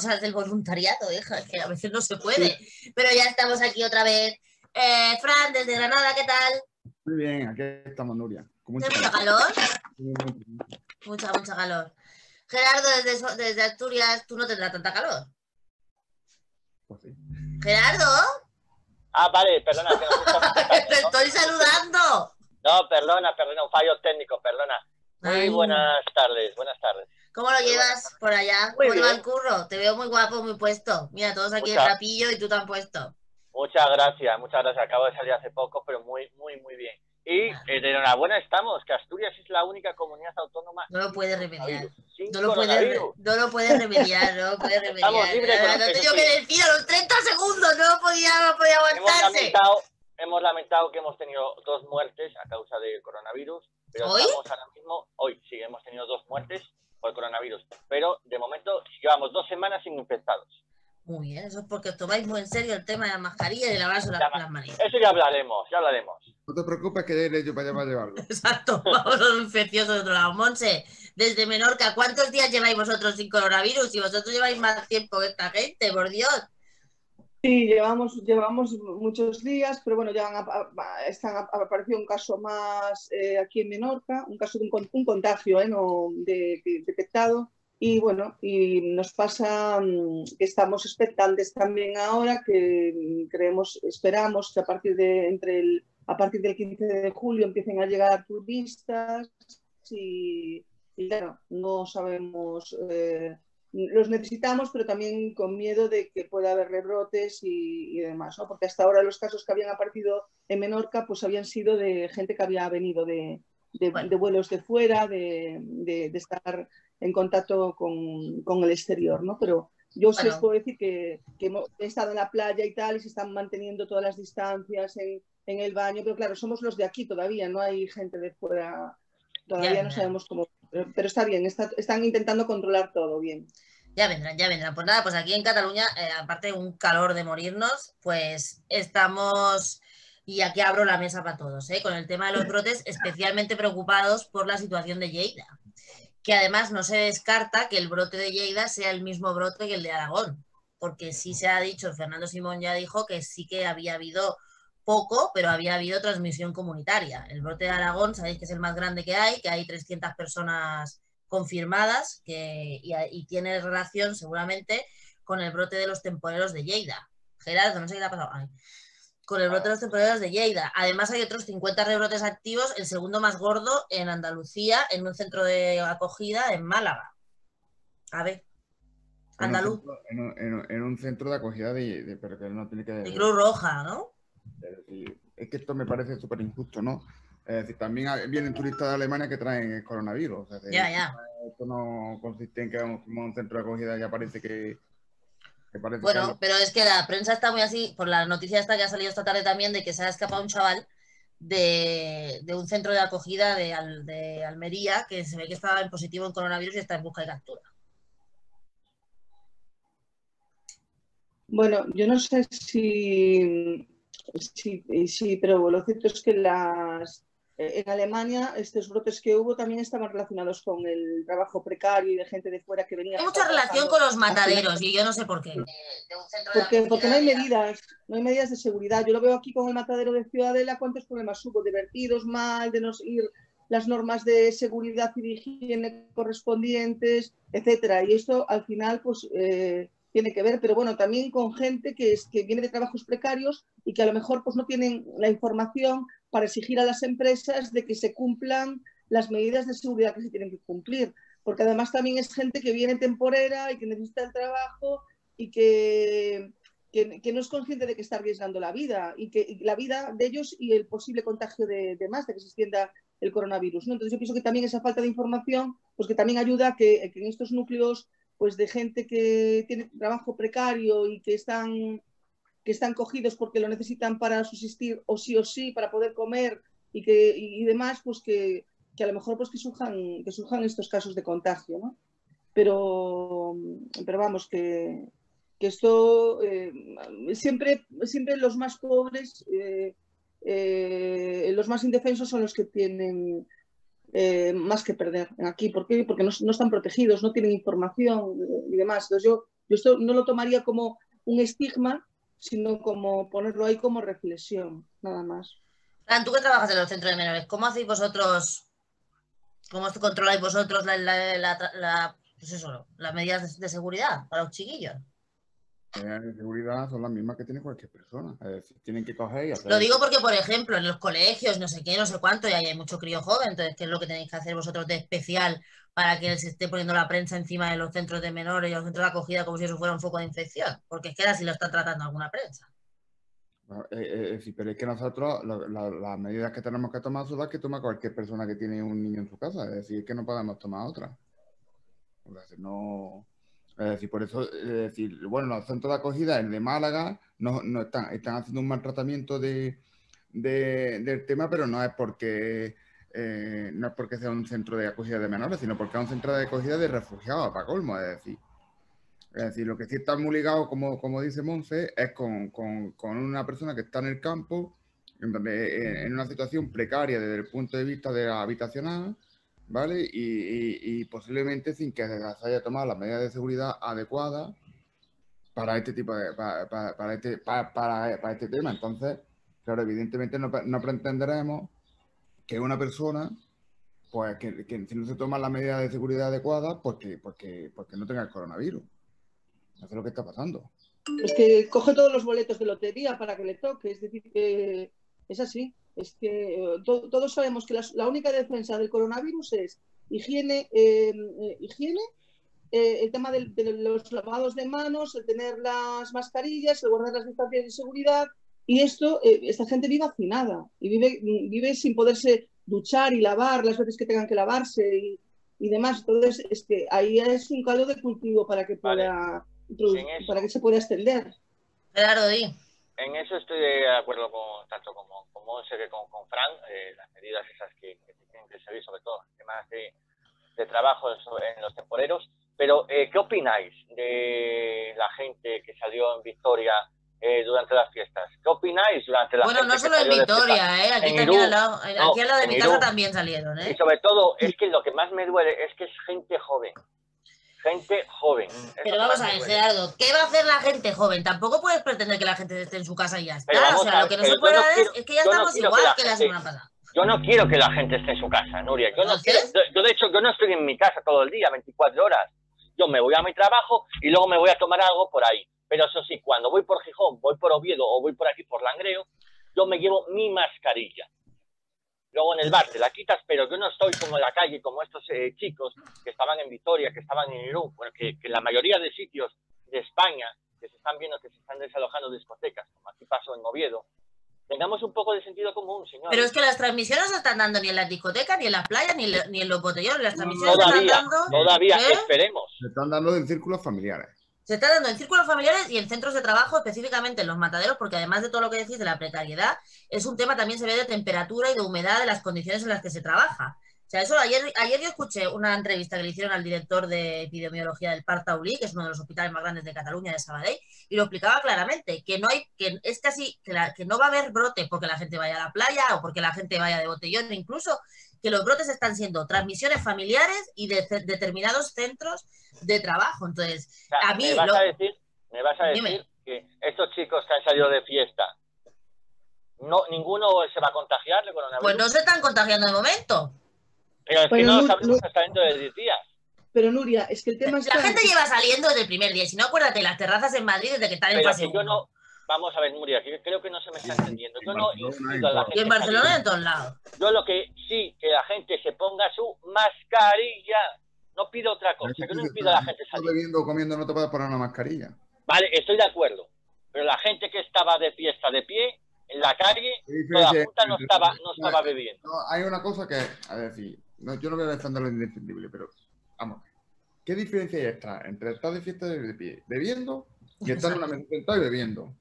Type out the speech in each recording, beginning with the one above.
cosas del voluntariado, hija, que a veces no se puede. Pero ya estamos aquí otra vez. Eh, Fran, desde Granada, ¿qué tal? Muy bien, aquí estamos, Nuria. ¿Tiene mucha calor? Mucha, mucha calor. Gerardo, desde, desde Asturias, tú no tendrás tanta calor. Pues sí. Gerardo, Ah, vale, perdona. te estoy saludando. No, perdona, perdona, un fallo técnico, perdona. Muy Ay. buenas tardes, buenas tardes. ¿Cómo lo llevas por allá? Muy ¿Cómo va el curro? Te veo muy guapo, muy puesto. Mira, todos aquí Mucha- en rapillo y tú tan puesto. Muchas gracias, muchas gracias. Acabo de salir hace poco, pero muy, muy, muy bien. Y Ah. eh, de enhorabuena estamos, que Asturias es la única comunidad autónoma No lo puedes remediar. No lo puedes, coronavirus. no lo puedes remediar, no lo puedes remediar. Estamos libres he tenido pesos, que decir a los 30 segundos, no podía, no podía Hemos aguantarse. lamentado, hemos lamentado que hemos tenido dos muertes a causa del coronavirus, pero ¿Hoy? estamos ahora mismo, hoy sí, hemos tenido dos muertes por coronavirus, pero de momento llevamos dos semanas sin infectados. Muy bien, eso es porque os tomáis muy en serio el tema de la mascarilla y de lavarse las, La las manitas. Eso ya hablaremos, ya hablaremos. No te preocupes que ya iré yo para allá para llevarlo. Exacto, vamos a un infeccioso de otro lado. Monse, desde Menorca, ¿cuántos días lleváis vosotros sin coronavirus? Y vosotros lleváis más tiempo que esta gente, por Dios. Sí, llevamos, llevamos muchos días, pero bueno, ya han, están, ha aparecido un caso más eh, aquí en Menorca, un caso de un, un contagio eh, no, de, de- detectado. Y bueno, y nos pasa mm, que estamos expectantes también ahora, que mm, creemos, esperamos que a partir, de, entre el, a partir del 15 de julio empiecen a llegar turistas y, y claro, no sabemos eh, los necesitamos, pero también con miedo de que pueda haber rebrotes y, y demás, ¿no? Porque hasta ahora los casos que habían aparecido en Menorca, pues habían sido de gente que había venido de, de- Bueno. de vuelos de fuera, de, estar en contacto con, con el exterior, ¿no? Pero yo sí Bueno. os puedo decir que, que he estado en la playa y tal, y se están manteniendo todas las distancias en, en el baño, pero claro, somos los de aquí todavía, no hay gente de fuera, todavía Ya, no sabemos cómo, pero, pero está bien, está- están intentando controlar todo bien. Ya vendrán, ya vendrán. Pues nada, pues aquí en Cataluña, eh, aparte de un calor de morirnos, pues estamos, y aquí abro la mesa para todos, ¿eh? con el tema de los brotes, especialmente preocupados por la situación de Lleida. Que además no se descarta que el brote de Lleida sea el mismo brote que el de Aragón, porque sí se ha dicho, Fernando Simón ya dijo que sí que había habido poco, pero había habido transmisión comunitaria. El brote de Aragón, sabéis que es el más grande que hay, que hay 300 personas confirmadas que, y, y tiene relación seguramente con el brote de los temporeros de Lleida. Gerardo, no sé qué le ha pasado. Ay. Con el brote de los temporeros de Lleida. Además hay otros 50 rebrotes activos, el segundo más gordo en Andalucía, en un centro de acogida en Málaga. A ver, En un andaluz, centro- En un, en un- en un centro de acogida de, de- pero que no tiene que de Cruz Roja, ¿no? Es decir, es que esto me parece súper injusto, ¿no? Es decir, también vienen turistas de Alemania que traen el coronavirus. Ya, ya. Esto no consiste en que vamos a un centro de acogida y ya parece que, que parece Bueno, que- pero es que la prensa está muy así, por la noticia esta que ha salido esta tarde también, de que se ha escapado un chaval de, de un centro de acogida de, Al- de Almería que se ve que estaba en positivo en coronavirus y está en busca de captura. Bueno, yo no sé si, si, si- pero lo cierto es que las, eh, en Alemania estos brotes que hubo también estaban relacionados con el trabajo precario y de gente de fuera que venía. Hay mucha relación con los mataderos y yo no sé por qué. De un de Porque, porque no hay medidas, no hay medidas de seguridad. Yo lo veo aquí con el matadero de Ciudadela, cuántos problemas hubo de vertidos mal, de no seguir las normas de seguridad y de higiene correspondientes, etcétera. Y esto al final, pues eh, tiene que ver, pero bueno, también con gente que, es, que viene de trabajos precarios y que a lo mejor pues no tienen la información para exigir a las empresas de que se cumplan las medidas de seguridad que se tienen que cumplir. Porque además también es gente que viene temporera y que necesita el trabajo y que, que, no es consciente de que está arriesgando la vida y que la vida de ellos y el posible contagio de, de más, de que se extienda el coronavirus. ¿no? Entonces yo pienso que también esa falta de información, pues que también ayuda a que en estos núcleos pues de gente que tiene trabajo precario y que están, que están cogidos porque lo necesitan para subsistir o sí o sí, para poder comer y, que, y, demás, pues que, que, a lo mejor pues que surjan, que surjan estos casos de contagio. ¿no? Pero, pero vamos, que, que esto eh, siempre, siempre los más pobres, eh, eh, los más indefensos son los que tienen eh, más que perder aquí. ¿Por qué? Porque no, están protegidos, no tienen información eh, y demás. Entonces yo, yo esto no lo tomaría como un estigma, sino como ponerlo ahí como reflexión, nada más. Tú que trabajas en los centros de menores, ¿cómo hacéis vosotros, cómo controláis vosotros la, la- pues las medidas de, de seguridad para los chiquillos? Las medidas de seguridad son las mismas que tiene cualquier persona. Es decir, tienen que coger y hacer. Lo digo porque, por ejemplo, en los colegios, no sé qué, no sé cuánto, y ahí hay mucho crío joven, entonces, ¿qué es lo que tenéis que hacer vosotros de especial para que se esté poniendo la prensa encima de los centros de menores y los centros de acogida como si eso fuera un foco de infección? Porque es que así lo está tratando alguna prensa. Eh, eh, es decir, pero es que nosotros la- las medidas que tenemos que tomar son las que toma cualquier persona que tiene un niño en su casa. Es decir, es que no podemos tomar otras. Es decir, no. Es decir, por eso, es decir, bueno, los centros de acogida, el de Málaga, no, no están, están haciendo un maltratamiento de, de- del tema, pero no es porque eh, no es porque sea un centro de acogida de menores, sino porque es un centro de acogida de refugiados, para colmo, es decir. Es decir, lo que sí está muy ligado, como, como dice Monse, es con, con- una persona que está en el campo, en- en una situación precaria desde el punto de vista de la habitacional, ¿vale? Y, posiblemente sin que se haya tomado las medidas de seguridad adecuadas para este tipo de, para, este, para, para- este tema. Entonces, claro, evidentemente no, no pretenderemos que una persona, pues que, si no se toman las medidas de seguridad adecuadas, porque, porque, porque no tenga el coronavirus. Eso es lo que está pasando. Es que coge todos los boletos de lotería para que le toque, es decir, que es así. Es que eh, to- todos sabemos que la, la única defensa del coronavirus es higiene, eh, eh, higiene eh, el tema del- de, los lavados de manos, el tener las mascarillas, el guardar las distancias de seguridad. Y esto, eh, esta gente vive hacinada y vive, vive sin poderse duchar y lavar las veces que tengan que lavarse y, y demás. Entonces, es que ahí es un caldo de cultivo para que Vale. eso. para que se pueda extender. Di. En eso estoy de acuerdo con, tanto como, con Monse que con, con Fran, eh, las medidas esas que, que tienen que seguir, sobre todo temas de, de trabajo en los temporeros. Pero, eh, ¿qué opináis de la gente que salió en Victoria eh, durante las fiestas? ¿Qué opináis durante las Bueno, no solo en? Victoria, ¿eh? Aquí En también al lado, No, aquí al lado de mi casa Irún. también salieron, Y ¿eh? sobre todo, es que lo que más me duele es que es gente joven. Gente joven. Es Pero vamos a ver. Gerardo, ¿qué va a hacer la gente joven? Tampoco puedes pretender que la gente esté en su casa y ya está. Pero vamos o sea, a lo que no se puede no dar quiero- es, que ya yo no estamos quiero igual que la que la gente- semana pasada. Yo no quiero que la gente esté en su casa, Nuria. Yo, no quiero- yo- yo, de hecho, yo no estoy en mi casa todo el día, 24 horas. Yo me voy a mi trabajo y luego me voy a tomar algo por ahí. Pero eso sí, cuando voy por Gijón, voy por Oviedo o voy por aquí por Langreo, yo me llevo mi mascarilla. Luego en el bar te la quitas, pero yo no estoy como en la calle, como estos eh, chicos que estaban en Vitoria, que estaban en Irún, bueno, que, que la mayoría de sitios de España que se están viendo que se están desalojando discotecas, como aquí pasó en Oviedo, tengamos un poco de sentido común, señor. Pero es que las transmisiones no se están dando ni en las discotecas, ni en las playas, ni, en lo- ni en los botellones. Las transmisiones se Todavía, están dando, todavía, ¿Eh? esperemos. Se están dando en círculos familiares. Se está dando en círculos familiares y en centros de trabajo, específicamente en los mataderos, porque además de todo lo que decís de la precariedad, es un tema también se ve de temperatura y de humedad de las condiciones en las que se trabaja. O sea, eso ayer, ayer yo escuché una entrevista que le hicieron al director de epidemiología del Parc Taulí, que es uno de los hospitales más grandes de Cataluña, de Sabadell, y lo explicaba claramente, que no hay, que es casi, que, que no va a haber brote porque la gente vaya a la playa o porque la gente vaya de botellón, incluso que los brotes están siendo transmisiones familiares y de determinados centros de trabajo. Entonces, O sea, a mí me vas lo- a decir, me vas a decir Dime. que estos chicos que han salido de fiesta, no, ninguno se va a contagiar de coronavirus. pues no se están contagiando de momento. pero es que Bueno, no lo no- hasta dentro de 10 días. Pero Nuria, es que el tema está... La gente lleva saliendo desde el primer día. y Si no, acuérdate, las terrazas en Madrid desde que están en fase yo no. Vamos a ver, Nuria, que creo que no se me está Sí, entendiendo. Yo en no incito a la en gente. Y en Barcelona en todos lados. Yo lo que sí, que la gente se ponga su mascarilla. No pido otra cosa, que que no tú impido a la estás- gente estás salir. bebiendo o comiendo no te puedes poner una mascarilla. Vale, estoy de acuerdo. Pero la gente que estaba de fiesta de pie, en la calle, ¿Qué toda diferencia junta no estaba, no estaba bebiendo. No, hay una cosa que, a decir, no, yo no voy a defender lo indefendible, pero vamos. ¿Qué diferencia hay está entre estar de fiesta de pie bebiendo y estar en una mesa sentado y bebiendo?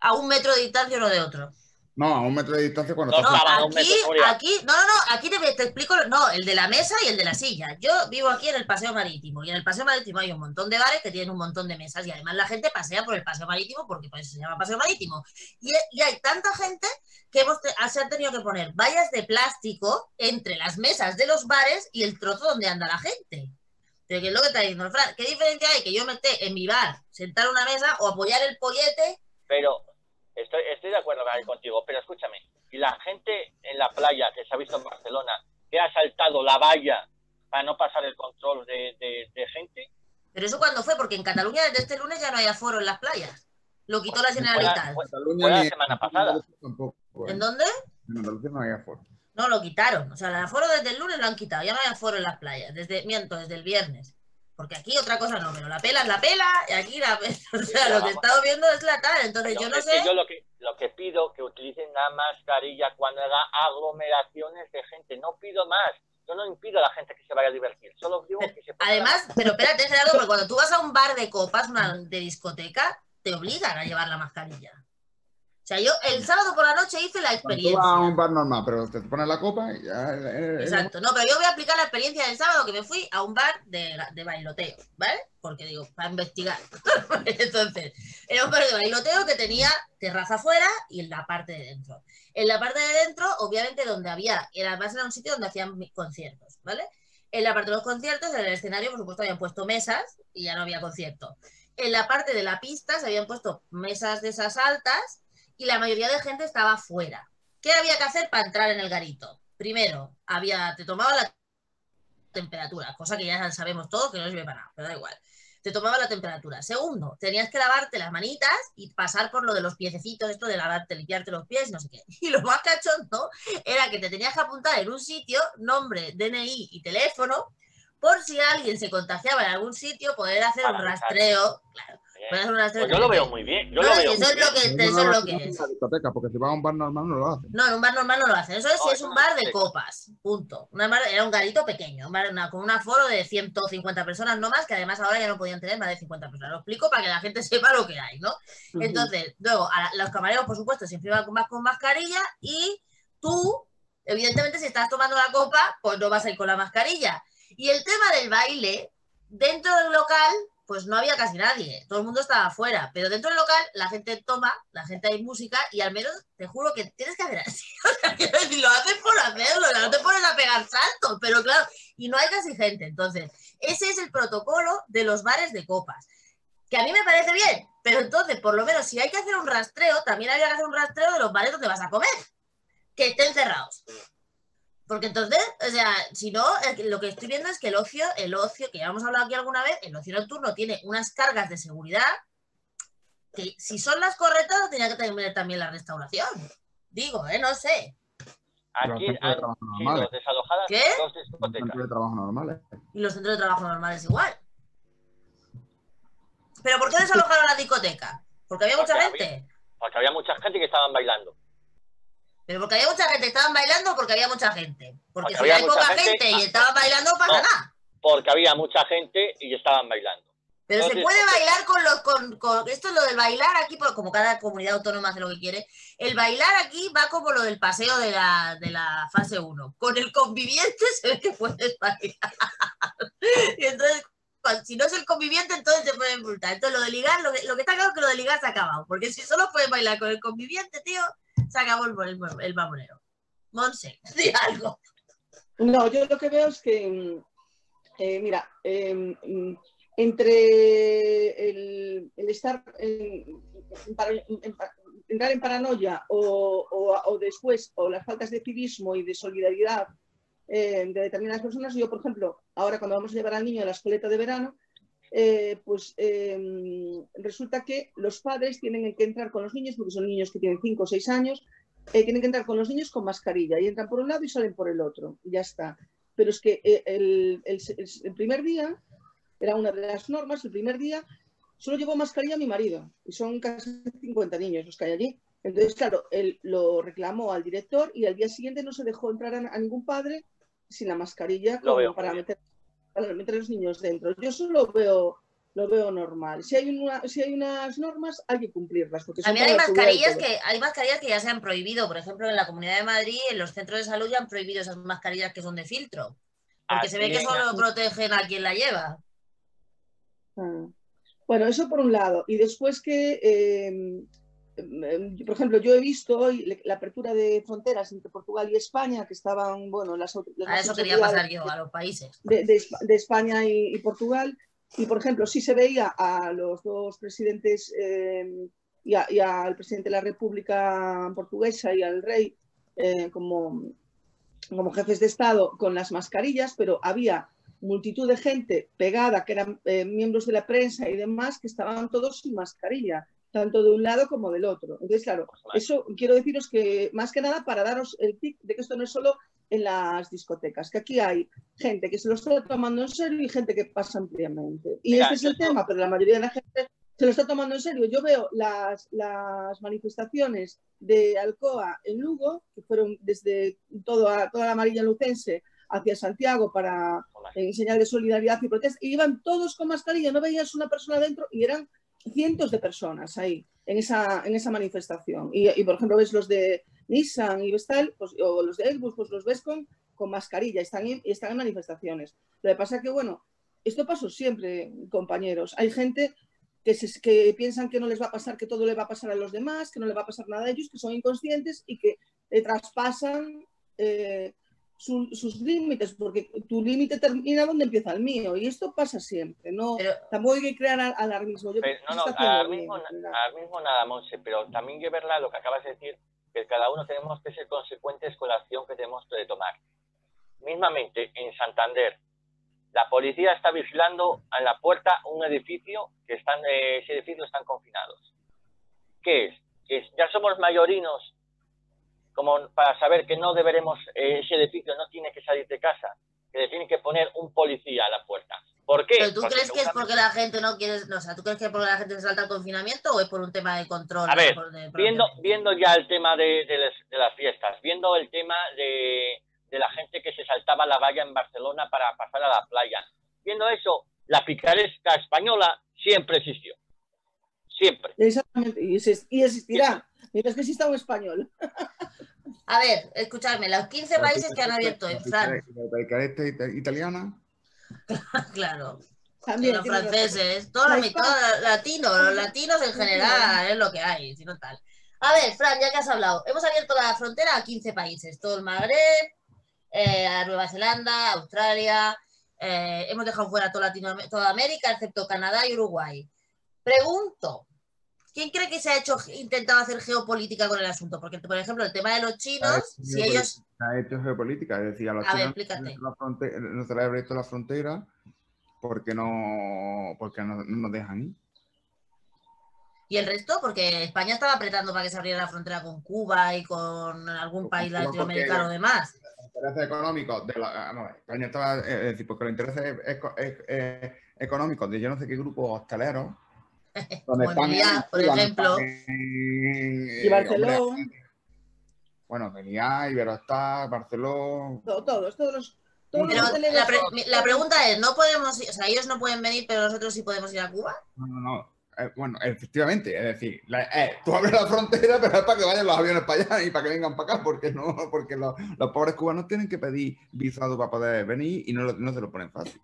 A un metro de distancia uno de otro. No, a un metro de distancia cuando No, estás No, aquí, aquí, no, no, no, aquí te, te explico, no, el de la mesa y el de la silla. Yo vivo aquí en el Paseo Marítimo y en el Paseo Marítimo hay un montón de bares que tienen un montón de mesas y además la gente pasea por el Paseo Marítimo porque pues, se llama Paseo Marítimo. Y, y hay tanta gente que hemos te- se han tenido que poner vallas de plástico entre las mesas de los bares y el trozo donde anda la gente. Pero que es lo que está diciendo el Fran. ¿Qué diferencia hay que yo me esté en mi bar, sentar a una mesa o apoyar el pollete? Pero estoy, estoy de acuerdo contigo, pero escúchame, y la gente en la playa que se ha visto en Barcelona, que ha saltado la valla para no pasar el control de, de- de gente, Pero eso cuando fue, porque en Cataluña desde este lunes ya no hay aforo en las playas. Lo quitó la Generalitat. fue- Cataluña fue la semana pasada. Tampoco, ¿eh? ¿En dónde? En Andalucía no hay aforo. No, lo quitaron. O sea, el aforo desde el lunes lo han quitado. Ya no hay aforo en las playas. Desde, miento, desde el viernes. Porque aquí otra cosa no, pero la pela es la pela y aquí la O sea, lo que he estado viendo es la tal. Entonces Pero yo no sé. yo lo que, lo que pido que utilicen la mascarilla cuando haga aglomeraciones de gente, no pido más. Yo no impido a la gente que se vaya a divertir, solo digo que se ponga Además, pero espérate, Gerardo, porque cuando tú vas a un bar de copas, una de discoteca, te obligan a llevar la mascarilla. O sea, yo el sábado por la noche hice la Cuando tú experiencia. vas a un bar normal, pero te pones la copa y ya. eh, eh, Exacto, no, pero yo voy a aplicar la experiencia del sábado que me fui a un bar de, de bailoteo, ¿vale? Porque digo, para investigar. Entonces, era un bar de bailoteo que tenía terraza afuera y en la parte de dentro. En la parte de dentro, obviamente, donde había, era, además era un sitio donde hacían conciertos, ¿vale? En la parte de los conciertos, en el escenario, por supuesto, habían puesto mesas y ya no había concierto. En la parte de la pista se habían puesto mesas de esas altas y la mayoría de gente estaba fuera. ¿Qué había que hacer para entrar en el garito? Primero, había, te tomaba la temperatura, cosa que ya sabemos todos que no sirve para nada, pero da igual. Te tomaba la temperatura. Segundo, tenías que lavarte las manitas y pasar por lo de los piececitos, esto de lavarte, limpiarte los pies, no sé qué. Y lo más cachondo era que te tenías que apuntar en un sitio, nombre, DNI y teléfono, por si alguien se contagiaba en algún sitio, poder hacer un rastreo. Claro, Pues yo lo veo muy bien, yo No, lo sí, veo eso muy es lo que, eso es lo que es. discoteca, porque si vas a un bar normal no lo hacen. No, en un bar normal no lo hacen. Eso es si No, es un bar de copas. Punto. Una bar- era un garito pequeño, una- con un aforo de 150 personas no más, que además ahora ya no podían tener más de 50 personas. Lo explico para que la gente sepa lo que hay, ¿no? Entonces, luego, a la- los camareros, por supuesto, siempre van con mascarilla y tú, evidentemente, si estás tomando la copa, pues no vas a ir con la mascarilla. Y el tema del baile, dentro del local, pues no había casi nadie, todo el mundo estaba afuera, pero dentro del local la gente toma, la gente hay música y al menos te juro que tienes que hacer así. O sea, quiero decir, lo haces por hacerlo, no te pones a pegar saltos, pero claro, y no hay casi gente. Entonces, ese es el protocolo de los bares de copas que a mí me parece bien, pero entonces, por lo menos, si hay que hacer un rastreo, también habría que hacer un rastreo de los bares donde vas a comer, que estén cerrados. Porque entonces, o sea, si no, lo que estoy viendo es que el ocio, el ocio, que ya hemos hablado aquí alguna vez, el ocio nocturno tiene unas cargas de seguridad que si son las correctas, lo tenía que tener también la restauración. Digo, ¿eh? No sé. Aquí normales. desalojadas ¿Qué? dos Los centros de trabajo normales. Y los centros de trabajo normales igual. ¿Pero por qué desalojaron la discoteca? Porque había mucha había- gente. Porque había mucha gente que estaban bailando. Pero porque había mucha gente, estaban bailando porque había mucha gente. Porque, Porque si había hay poca gente, gente- y estaban bailando, no pasa No. nada. Porque había mucha gente y estaban bailando. Pero se puede porque- bailar con los. Con, con- esto es lo del bailar aquí, como cada comunidad autónoma hace lo que quiere. El bailar aquí va como lo del paseo de la, de la fase 1. Con el conviviente se ve que puedes bailar. y entonces, si no es el conviviente, entonces te pueden multar. Entonces, lo de ligar, lo que, lo que está claro es que lo de ligar se ha acabado. Porque si solo puedes bailar con el conviviente, tío, se acabó el, el, el. Monse, di algo. No, yo lo que veo es que, mm, eh, mira, eh, mm, entre el, estar en, entrar en paranoia o, o- después, o las faltas de civismo y de solidaridad eh, de determinadas personas, yo, por ejemplo, ahora cuando vamos a llevar al niño a la escueleta de verano, eh, pues eh, resulta que los padres tienen que entrar con los niños, porque son niños que tienen 5 o 6 años, eh, tienen que entrar con los niños con mascarilla y entran por un lado y salen por el otro, y ya está. Pero es que eh, el, el- primer día, era una de las normas, el primer día solo llevó mascarilla mi marido, y son casi 50 niños los que hay allí. Entonces, claro, él lo reclamó al director y al día siguiente no se dejó entrar a, a ningún padre sin la mascarilla como para, meter, para meter a los niños dentro. Yo solo veo lo veo normal. Si hay, una, si hay unas normas, hay que cumplirlas. Porque También hay mascarillas que hay mascarillas que ya se han prohibido. Por ejemplo, en la Comunidad de Madrid, en los centros de salud ya han prohibido esas mascarillas que son de filtro. Porque se ve que es. solo protegen a quien la lleva. Ah. Bueno, eso por un lado. Y después que, eh, por ejemplo, yo he visto hoy la apertura de fronteras entre Portugal y España, que estaban, bueno, las, las A eso quería pasar yo, a los países. de, de de España y, y Portugal. Y, por ejemplo, sí se veía a los dos presidentes eh, y, a- y al presidente de la República Portuguesa y al rey eh, como, como jefes de Estado con las mascarillas, pero había multitud de gente pegada, que eran eh, miembros de la prensa y demás, que estaban todos sin mascarilla, tanto de un lado como del otro. Entonces, claro, eso quiero deciros que, más que nada, para daros el tic de que esto no es solo en las discotecas, que aquí hay gente que se lo está tomando en serio y gente que pasa ampliamente. Y Mira, este es el tema, pero la mayoría de la gente se lo está tomando en serio. Yo veo las, las manifestaciones de Alcoa en Lugo, que fueron desde todo a- toda la amarilla lucense hacia Santiago para en señal de solidaridad y protesta, y iban todos con mascarilla, no veías una persona dentro y eran cientos de personas ahí en esa, en esa manifestación. Y, por ejemplo, ves los de Nissan y Vestal, pues, o los de Airbus, pues los ves con, con mascarilla, están en, están en manifestaciones. Lo que pasa que, bueno, esto pasó siempre, compañeros. Hay gente que, se- que piensan que no les va a pasar, que todo le va a pasar a los demás, que no le va a pasar nada a ellos, que son inconscientes y que eh, traspasan eh, su- sus límites, porque tu límite termina donde empieza el mío. Y esto pasa siempre. No, Pero tampoco hay que crear al- alarmismo. Yo Pero, no, no, está haciendo ahora bien, mismo, en general. ahora mismo nada, Monse, pero también que verla lo que acabas de decir, que cada uno tenemos que ser consecuentes con la acción que tenemos que tomar. Mismamente, en Santander, la policía está vigilando a la puerta un edificio que están, eh, ese edificio están confinados. ¿Qué es? Que ya somos mayorinos como para saber que no deberemos, eh, ese edificio no tiene que salir de casa, que le tiene que poner un policía a la puerta. ¿Por qué? ¿Pero tú Porque crees que es porque la gente no quiere, no, o sea, tú crees que es porque la gente se salta el confinamiento o es por un tema de control? A ver, por- de- por- viendo, viendo ya el tema de, de las, de las fiestas, viendo el tema de, de la gente que se saltaba la valla en Barcelona para pasar a la playa, viendo eso, la picaresca española siempre existió. Siempre. Exactamente, y existirá. Mientras que exista un español. A ver, escuchadme, los 15 países que han abierto en Francia, La italiana. claro, y También. los franceses, todos los todos latinos, los latinos en general, es lo que hay, si no tal. A ver, Fran, ya que has hablado, hemos abierto la frontera a 15 países, todo el Magreb, eh, a Nueva Zelanda, Australia, eh, hemos dejado fuera toda, Latinoam- toda América, excepto Canadá y Uruguay. Pregunto, ¿quién cree que se ha hecho, intentado hacer geopolítica con el asunto? Porque, por ejemplo, el tema de los chinos, si ellos... Ha hecho geopolítica, es decir, a los A ver, chinos explícate. no, se les ha abierto la frontera porque no, porque no, no nos dejan ir. ¿Y el resto? Porque España estaba apretando para que se abriera la frontera con Cuba y con algún país Cuba latinoamericano porque- demás. Los intereses económicos de la, ah, no, España estaba, eh, es decir, porque los intereses eco- económicos de yo no sé qué grupo hosteleros, donde Meliá, por ejemplo. están Y Barcelona. hombre, bueno, Meliá, Iberostar, Barcelona, To- Todos, todos los. Todos Pero los la, hoteleros- pre- la pregunta es, ¿no podemos ir, o sea, ellos no pueden venir, pero nosotros sí podemos ir a Cuba? No, no, no. Eh, bueno, efectivamente, es decir, la- eh, tú abres la frontera, pero es para que vayan los aviones para allá y para que vengan para acá, porque no, porque los, los pobres cubanos tienen que pedir visado para poder venir y no, lo- no se lo ponen fácil.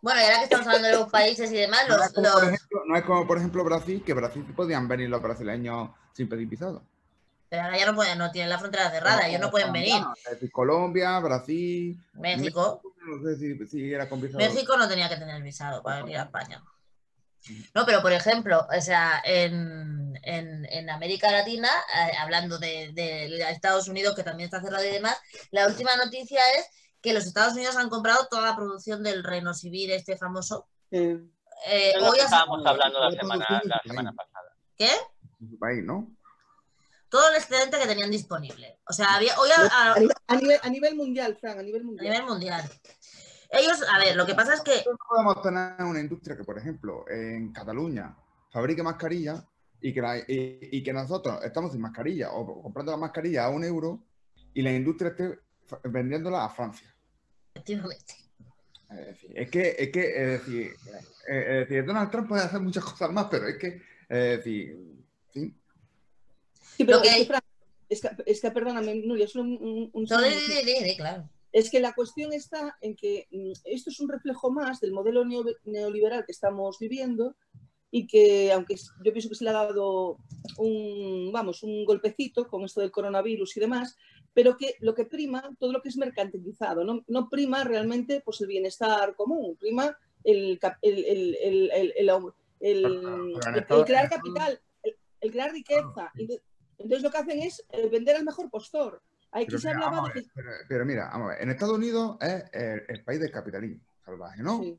Bueno, y ahora que estamos hablando de los países y demás, No los, es, como, por los- ejemplo, no es como, por ejemplo, Brasil, que Brasil podían venir los brasileños sin pedir visado. pero ahora ya no pueden, no tienen la frontera cerrada, ellos no pueden venir. Es decir, Colombia, Brasil, México, no sé si, si era con visado. México no tenía que tener visado para venir a España. No, pero por ejemplo, o sea, en, en- en América Latina, eh, hablando de, de Estados Unidos, que también está cerrado y demás, la última noticia es que los Estados Unidos han comprado toda la producción del Reino Civil, este famoso. Eh, Eh, Es hoy estábamos hablando la semana, la semana ahí. pasada. ¿Qué? En su país, ¿no? Todo el excedente que tenían disponible. O sea, había, hoy a- a- a, nivel, a nivel- a nivel mundial, a nivel a mundial. nivel mundial. Ellos, a ver, lo que pasa es que Nosotros no podemos tener una industria que, por ejemplo, en Cataluña fabrique mascarillas y que, la- y, y que nosotros estamos sin mascarilla o comprando la mascarilla a un euro y la industria esté vendiéndola a Francia. Efectivamente. Es decir, es que, es que, es decir, eh, es decir, Donald Trump puede hacer muchas cosas más, pero es que, es decir, sí. Sí, pero es, que, es que, es que, perdóname, Nuria, solo un, un- un No, di, di, di, claro. Es que la cuestión está en que mm, esto es un reflejo más del modelo neo- neoliberal que estamos viviendo y que, aunque yo pienso que se le ha dado un, vamos, un golpecito con esto del coronavirus y demás, pero que lo que prima, todo lo que es mercantilizado, no, no prima realmente pues, el bienestar común, prima el, el, el, el, crear capital, el, crear riqueza. Entonces, lo que hacen es eh, vender al mejor postor. Aquí Pero se mira, hablaba de pero, pero mira, vamos a ver, en Estados Unidos es el, país del capitalismo salvaje, ¿no? Sí.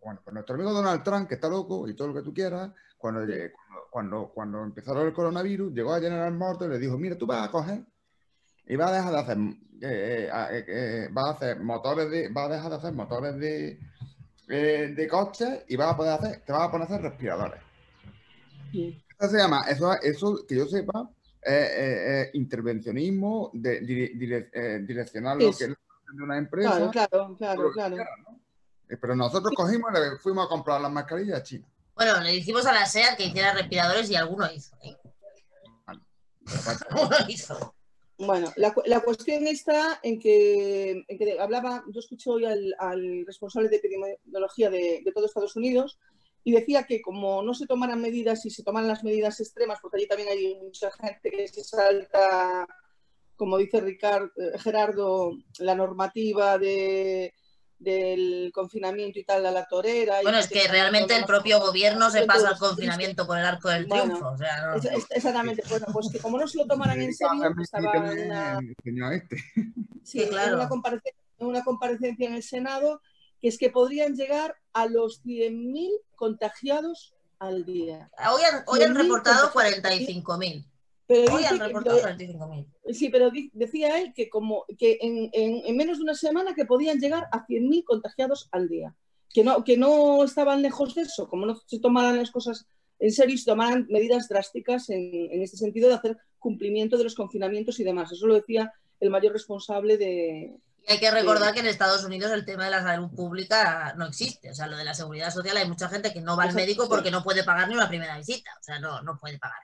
Bueno, pues nuestro amigo Donald Trump, que está loco y todo lo que tú quieras, cuando, Sí. lle- cuando, cuando, cuando empezaron el coronavirus, llegó a General Motors y le dijo, mira, tú vas a coger y vas a dejar de hacer, eh, eh, a- eh, eh, vas a hacer motores de, vas a dejar de hacer motores de, eh, de coches y vas a poder hacer, te vas a poner a hacer respiradores. Sí. Eso se llama, eso, eso que yo sepa, eh, eh, eh, intervencionismo de, dire- dire- eh, direccional lo que es de una empresa. Claro, claro, claro, claro. quiera, ¿no? Eh, Pero nosotros cogimos y le fuimos a comprar las mascarillas a China. Bueno, le dijimos a la SEAT que hiciera respiradores y alguno hizo. ¿eh? Alguno hizo. Bueno, la, la cuestión está en que, en que hablaba, yo escuché hoy al, responsable de epidemiología de, de todo Estados Unidos y decía que como no se tomaran medidas y se tomaran las medidas extremas, porque allí también hay mucha gente que se salta, como dice Ricard- eh, Gerardo, la normativa de, del confinamiento y tal a la torera. y Bueno, es que realmente el propio gobierno se pasa el confinamiento por el arco del Bueno, triunfo. O sea, no- Es- es- Exactamente, bueno, pues que como no se lo tomaran en serio, estaba en una, este. Sí, claro. en una, comparece- en una comparecencia en el Senado, que es que podrían llegar a los 100.000 contagiados al día. Hoy han, hoy han 100.000 reportado contagiados. 45.000. Pero Hoy han reportado 45.000. sí, pero decía él que, como, que en, en- en menos de una semana que podían llegar a 100.000 contagiados al día. Que no, que no estaban lejos de eso, como no se tomaran las cosas en serio y se tomaran medidas drásticas en, en este sentido de hacer cumplimiento de los confinamientos y demás. Eso lo decía el mayor responsable de, Y hay que recordar que en Estados Unidos el tema de la salud pública no existe. O sea, lo de la seguridad social hay mucha gente que no va al médico porque no puede pagar ni una primera visita. O sea, no, no puede pagar.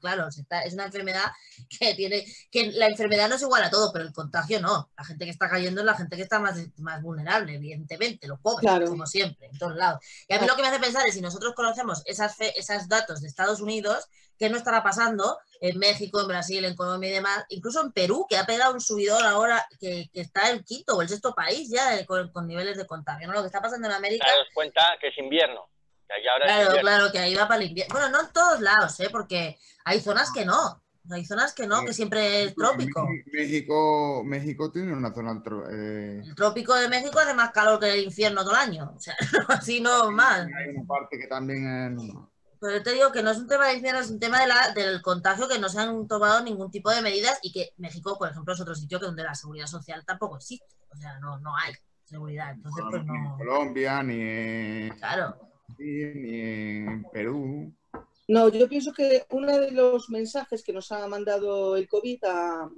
Claro, es una enfermedad que tiene, que la enfermedad no es igual a todo, pero el contagio no. La gente que está cayendo es la gente que está más, más vulnerable, evidentemente, los pobres, Claro. como siempre, en todos lados. Y a mí lo que me hace pensar es si nosotros conocemos esas fe- esos datos de Estados Unidos, ¿qué no estará pasando en México, en Brasil, en Colombia y demás? Incluso en Perú, que ha pegado un subidón ahora, que, que está el quinto o el sexto país ya con, con niveles de contagio. ¿no? Lo que está pasando en América. Daros cuenta que es invierno. Allá ahora Claro, claro, que ahí va para el invierno. Bueno, no en todos lados, ¿eh? porque hay zonas que no. Hay zonas que no, que siempre es trópico. México, México tiene una zona eh, El trópico de México hace más calor que el infierno todo el año. O sea, así no. Hay una parte que también es. Pero te digo que no es un tema de infierno, es un tema de la, del contagio que no se han tomado ningún tipo de medidas y que México, por ejemplo, es otro sitio que donde la seguridad social tampoco existe. O sea, no, no hay seguridad. Entonces, pues ni en no. Colombia, ni en, Claro. Ni en Perú. No, yo pienso que uno de los mensajes que nos ha mandado el COVID a,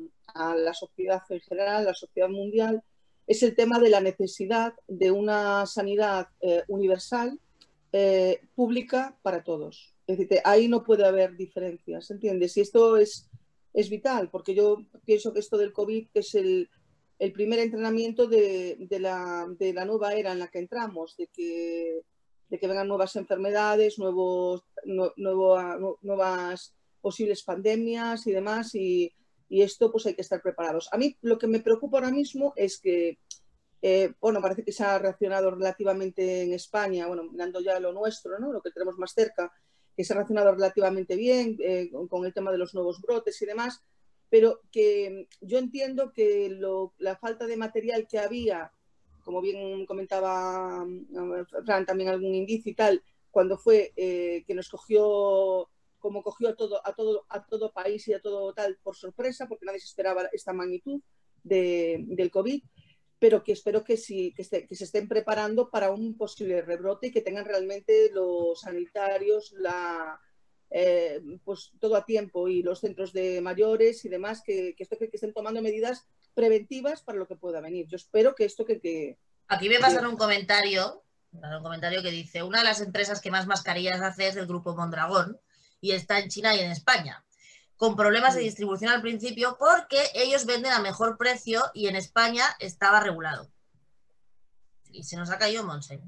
la sociedad en general, a la sociedad mundial, es el tema de la necesidad de una sanidad eh, universal, eh, pública para todos. Es decir, ahí no puede haber diferencias, ¿entiendes? Y esto es, es vital, porque yo pienso que esto del COVID es el, el primer entrenamiento de, de la, de la nueva era en la que entramos, de que de que vengan nuevas enfermedades, nuevos, nu- nuevo- nu- nuevas posibles pandemias y demás, y, y esto pues hay que estar preparados. A mí lo que me preocupa ahora mismo es que, eh, bueno, parece que se ha reaccionado relativamente en España, bueno, mirando ya lo nuestro, ¿no? lo que tenemos más cerca, que se ha reaccionado relativamente bien eh, con, el tema de los nuevos brotes y demás, pero que yo entiendo que la falta de material que había como bien comentaba mm, Fran, también algún indicio y tal, cuando fue eh, que nos cogió, como cogió a todo, a, todo, a todo país y a todo tal por sorpresa, porque nadie se esperaba esta magnitud de- del COVID, pero que espero que, sí, que, se estén preparando para un posible rebrote y que tengan realmente los sanitarios, la, eh, pues todo a tiempo y los centros de mayores y demás, que estén tomando medidas preventivas para lo que pueda venir. Yo espero que esto que, que, Aquí me pasan un comentario, un comentario que dice, una de las empresas que más mascarillas hace es el grupo Mondragón y está en China y en España, con problemas de distribución al principio porque ellos venden a mejor precio y en España estaba regulado. Y se nos ha caído Monse.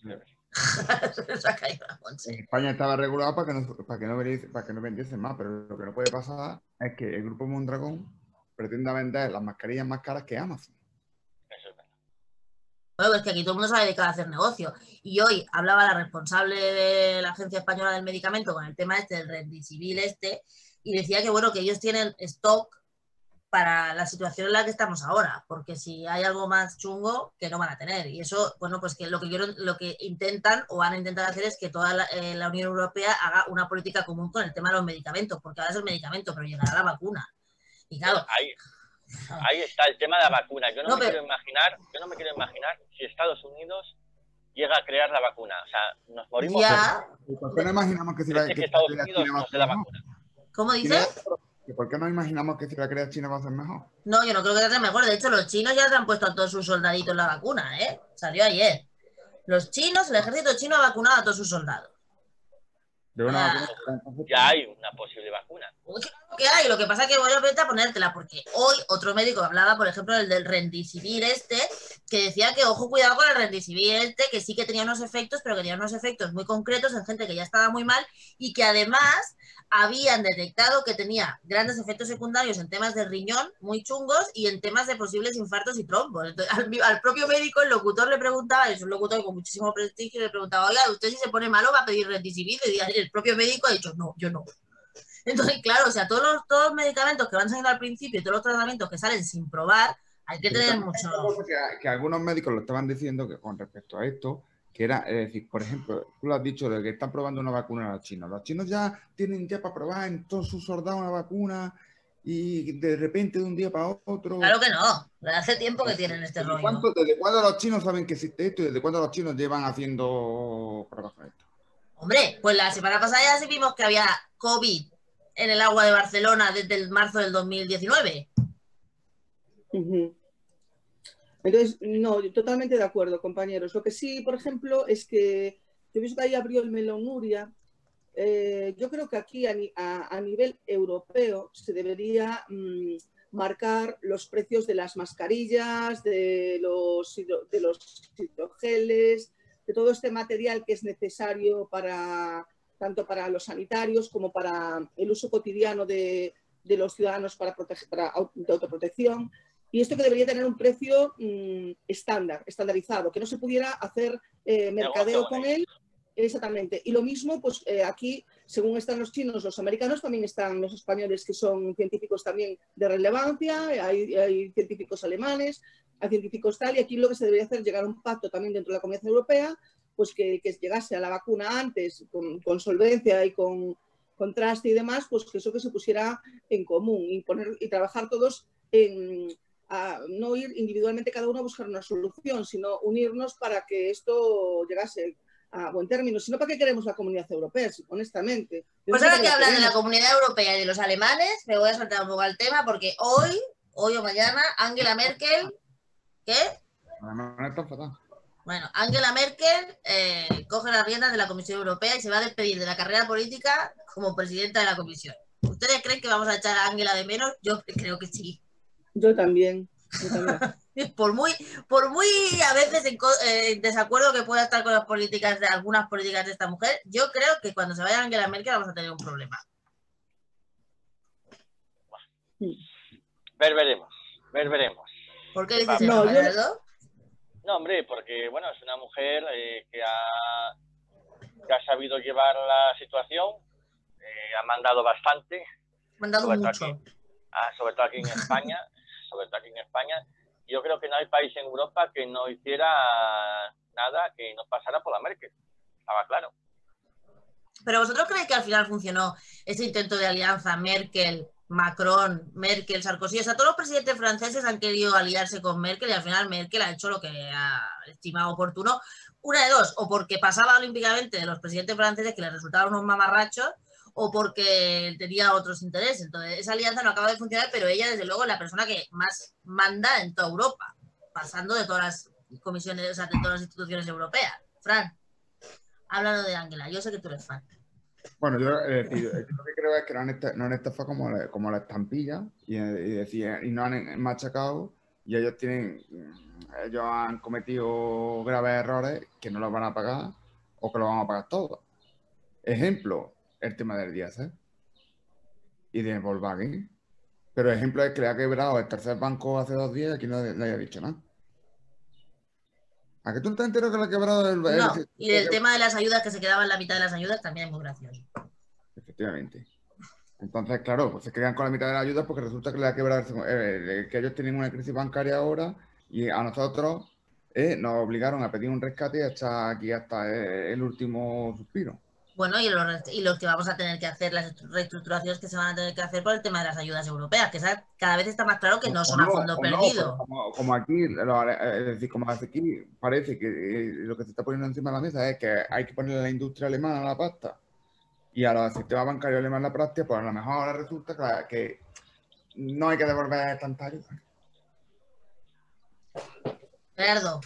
se nos ha caído Monse. En España estaba regulado para que no, para que no, vendiesen, para que no vendiesen más, pero lo que no puede pasar es que el grupo Mondragón pretenda vender las mascarillas más caras que Amazon. Eso es verdad. Bueno, pues que aquí todo el mundo sabe de qué hacer negocio. Y hoy hablaba la responsable de la Agencia Española del Medicamento con el tema este del rendicivil este, y decía que bueno, que ellos tienen stock para la situación en la que estamos ahora, porque si hay algo más chungo, que no van a tener. Y eso, bueno, pues que lo que quiero, lo que intentan o van a intentar hacer es que toda la, eh, la Unión Europea haga una política común con el tema de los medicamentos, porque ahora es el medicamento, pero llegará la vacuna. Y claro, Ahí, ahí está el tema de la vacuna. Yo no, No, me pero- quiero imaginar, yo no me quiero imaginar si Estados Unidos llega a crear la vacuna. O sea, nos morimos ya, ¿Y ¿Por qué no imaginamos que si de, la, que Estados Unidos China va a la mejor? ¿cómo dices? ¿Que ¿Por qué no imaginamos que si la crea China va a ser mejor? No, yo no creo que sea mejor. De hecho, los chinos ya se han puesto a todos sus soldaditos la vacuna, ¿eh? Salió ayer. Los chinos, el ejército chino ha vacunado a todos sus soldados. De una Ah. vacuna, Ya hay una posible vacuna. Uy, claro que hay, lo que pasa es que voy a a ponértela, porque hoy otro médico hablaba, por ejemplo, del del rendicivir este, que decía que ojo, cuidado con el rendicivir este, que sí que tenía unos efectos, pero que tenía unos efectos muy concretos en gente que ya estaba muy mal y que además habían detectado que tenía grandes efectos secundarios en temas de riñón muy chungos y en temas de posibles infartos y trombos. Entonces, al, al propio médico, el locutor le preguntaba, es un locutor con muchísimo prestigio, le preguntaba, oiga, ¿usted si se pone malo va a pedir rendicivir? Y el propio médico ha dicho, no, yo no. Entonces, claro, o sea, todos los, todos los medicamentos que van saliendo al principio y todos los tratamientos que salen sin probar, hay que tener mucho. que, que algunos médicos lo estaban diciendo que con respecto a esto, que era, es decir, por ejemplo, tú lo has dicho de que están probando una vacuna a los chinos. Los chinos ya tienen ya para probar en todos sus soldados una vacuna y de repente de un día para otro. Claro que no, hace tiempo que tienen este ¿Desde rollo. cuánto- ¿Desde cuándo los chinos saben que existe esto y desde cuándo los chinos llevan haciendo pruebas con esto? Hombre, pues la semana pasada ya sí vimos que había COVID en el agua de Barcelona desde el marzo del 2019. Ujú. Entonces, no, totalmente de acuerdo, compañeros. Lo que sí, por ejemplo, es que yo visto que ahí abrió el melón Nuria. Eh, yo creo que aquí a, ni- a- a nivel europeo se debería mm, marcar los precios de las mascarillas, de los, de los hidrogeles, de todo este material que es necesario para tanto para los sanitarios como para el uso cotidiano de, de los ciudadanos para, proteger, para autoprotección. Y esto que debería tener un precio mm, estándar, estandarizado, que no se pudiera hacer eh, mercadeo con ¿eh? él. Exactamente. Y lo mismo, pues eh, aquí, según están los chinos, los americanos, también están los españoles que son científicos también de relevancia, hay, hay científicos alemanes, hay científicos tal, y aquí lo que se debería hacer es llegar a un pacto también dentro de la Comunidad Europea, pues que, que llegase a la vacuna antes, con, con solvencia y con contraste y demás, pues que eso que se pusiera en común y, poner, y trabajar todos en, a no ir individualmente cada uno a buscar una solución, sino unirnos para que esto llegase a buen término. Si no, ¿para qué queremos la comunidad europea? Honestamente. Yo Pues ahora que hablan de la comunidad europea y de los alemanes, me voy a saltar un poco al tema porque hoy, hoy o mañana, Angela Merkel, ¿qué? Bueno, Angela Merkel eh, coge las riendas de la Comisión Europea y se va a despedir de la carrera política como presidenta de la Comisión. ¿Ustedes creen que vamos a echar a Angela de menos? Yo creo que sí. Yo también. yo también. Por muy, por muy a veces en, eh, en desacuerdo que pueda estar con las políticas de algunas políticas de esta mujer, yo creo que cuando se vaya Angela Merkel vamos a tener un problema. Ver, veremos. Ver, veremos. ¿Por qué dices No, eso? No, hombre, porque bueno, es una mujer eh, que, ha, que ha sabido llevar la situación, eh, ha mandado bastante, todo aquí. ah, sobre todo aquí en España, sobre todo aquí en España. Yo creo que no hay país en Europa que no hiciera nada que no pasara por la Merkel. Estaba claro. Pero vosotros creéis que al final funcionó ese intento de alianza Merkel, Macron, Merkel, Sarkozy. O sea, todos los presidentes franceses han querido aliarse con Merkel y al final Merkel ha hecho lo que ha estimado oportuno. Una de dos, o porque pasaba olímpicamente de los presidentes franceses que les resultaban unos mamarrachos, o porque tenía otros intereses. Entonces, esa alianza no acaba de funcionar, pero ella, desde luego, es la persona que más manda en toda Europa. pasando de todas las comisiones, o sea, de todas las instituciones europeas. Fran, háblanos de Ángela, yo sé que tú eres fan. Bueno, yo, eh, yo lo que creo es que no han, esta- no han estafado como, la- como la estampilla y, eh, y y no han machacado y ellos tienen, ellos han cometido graves errores que no los van a pagar o que lo van a pagar todos. Ejemplo, el tema del diésel y de Volkswagen. Pero ejemplo es que le ha quebrado el tercer banco hace dos días y aquí no le, haya dicho nada. ¿A que tú no te enteras que le ha quebrado el, el- y el el- tema de las ayudas, que se quedaban la mitad de las ayudas, también es muy gracioso. Efectivamente. Entonces, claro, pues se quedan con la mitad de la ayuda porque resulta que le ha quebrado, el eh, eh, que ellos tienen una crisis bancaria ahora y a nosotros eh, nos obligaron a pedir un rescate hasta aquí, hasta eh, el último suspiro. Bueno, y los, y los que vamos a tener que hacer, las estru- reestructuraciones que se van a tener que hacer por el tema de las ayudas europeas, que cada vez está más claro que no O son a no, fondo o no, perdido. como, como aquí, lo- eh, es decir, como aquí parece que eh, lo que se está poniendo encima de la mesa es que hay que ponerle a la industria alemana la pasta y a los sistemas bancarios alemanes la práctica, pues a lo mejor ahora resulta que, que no hay que devolver tanta ayuda. Gerardo,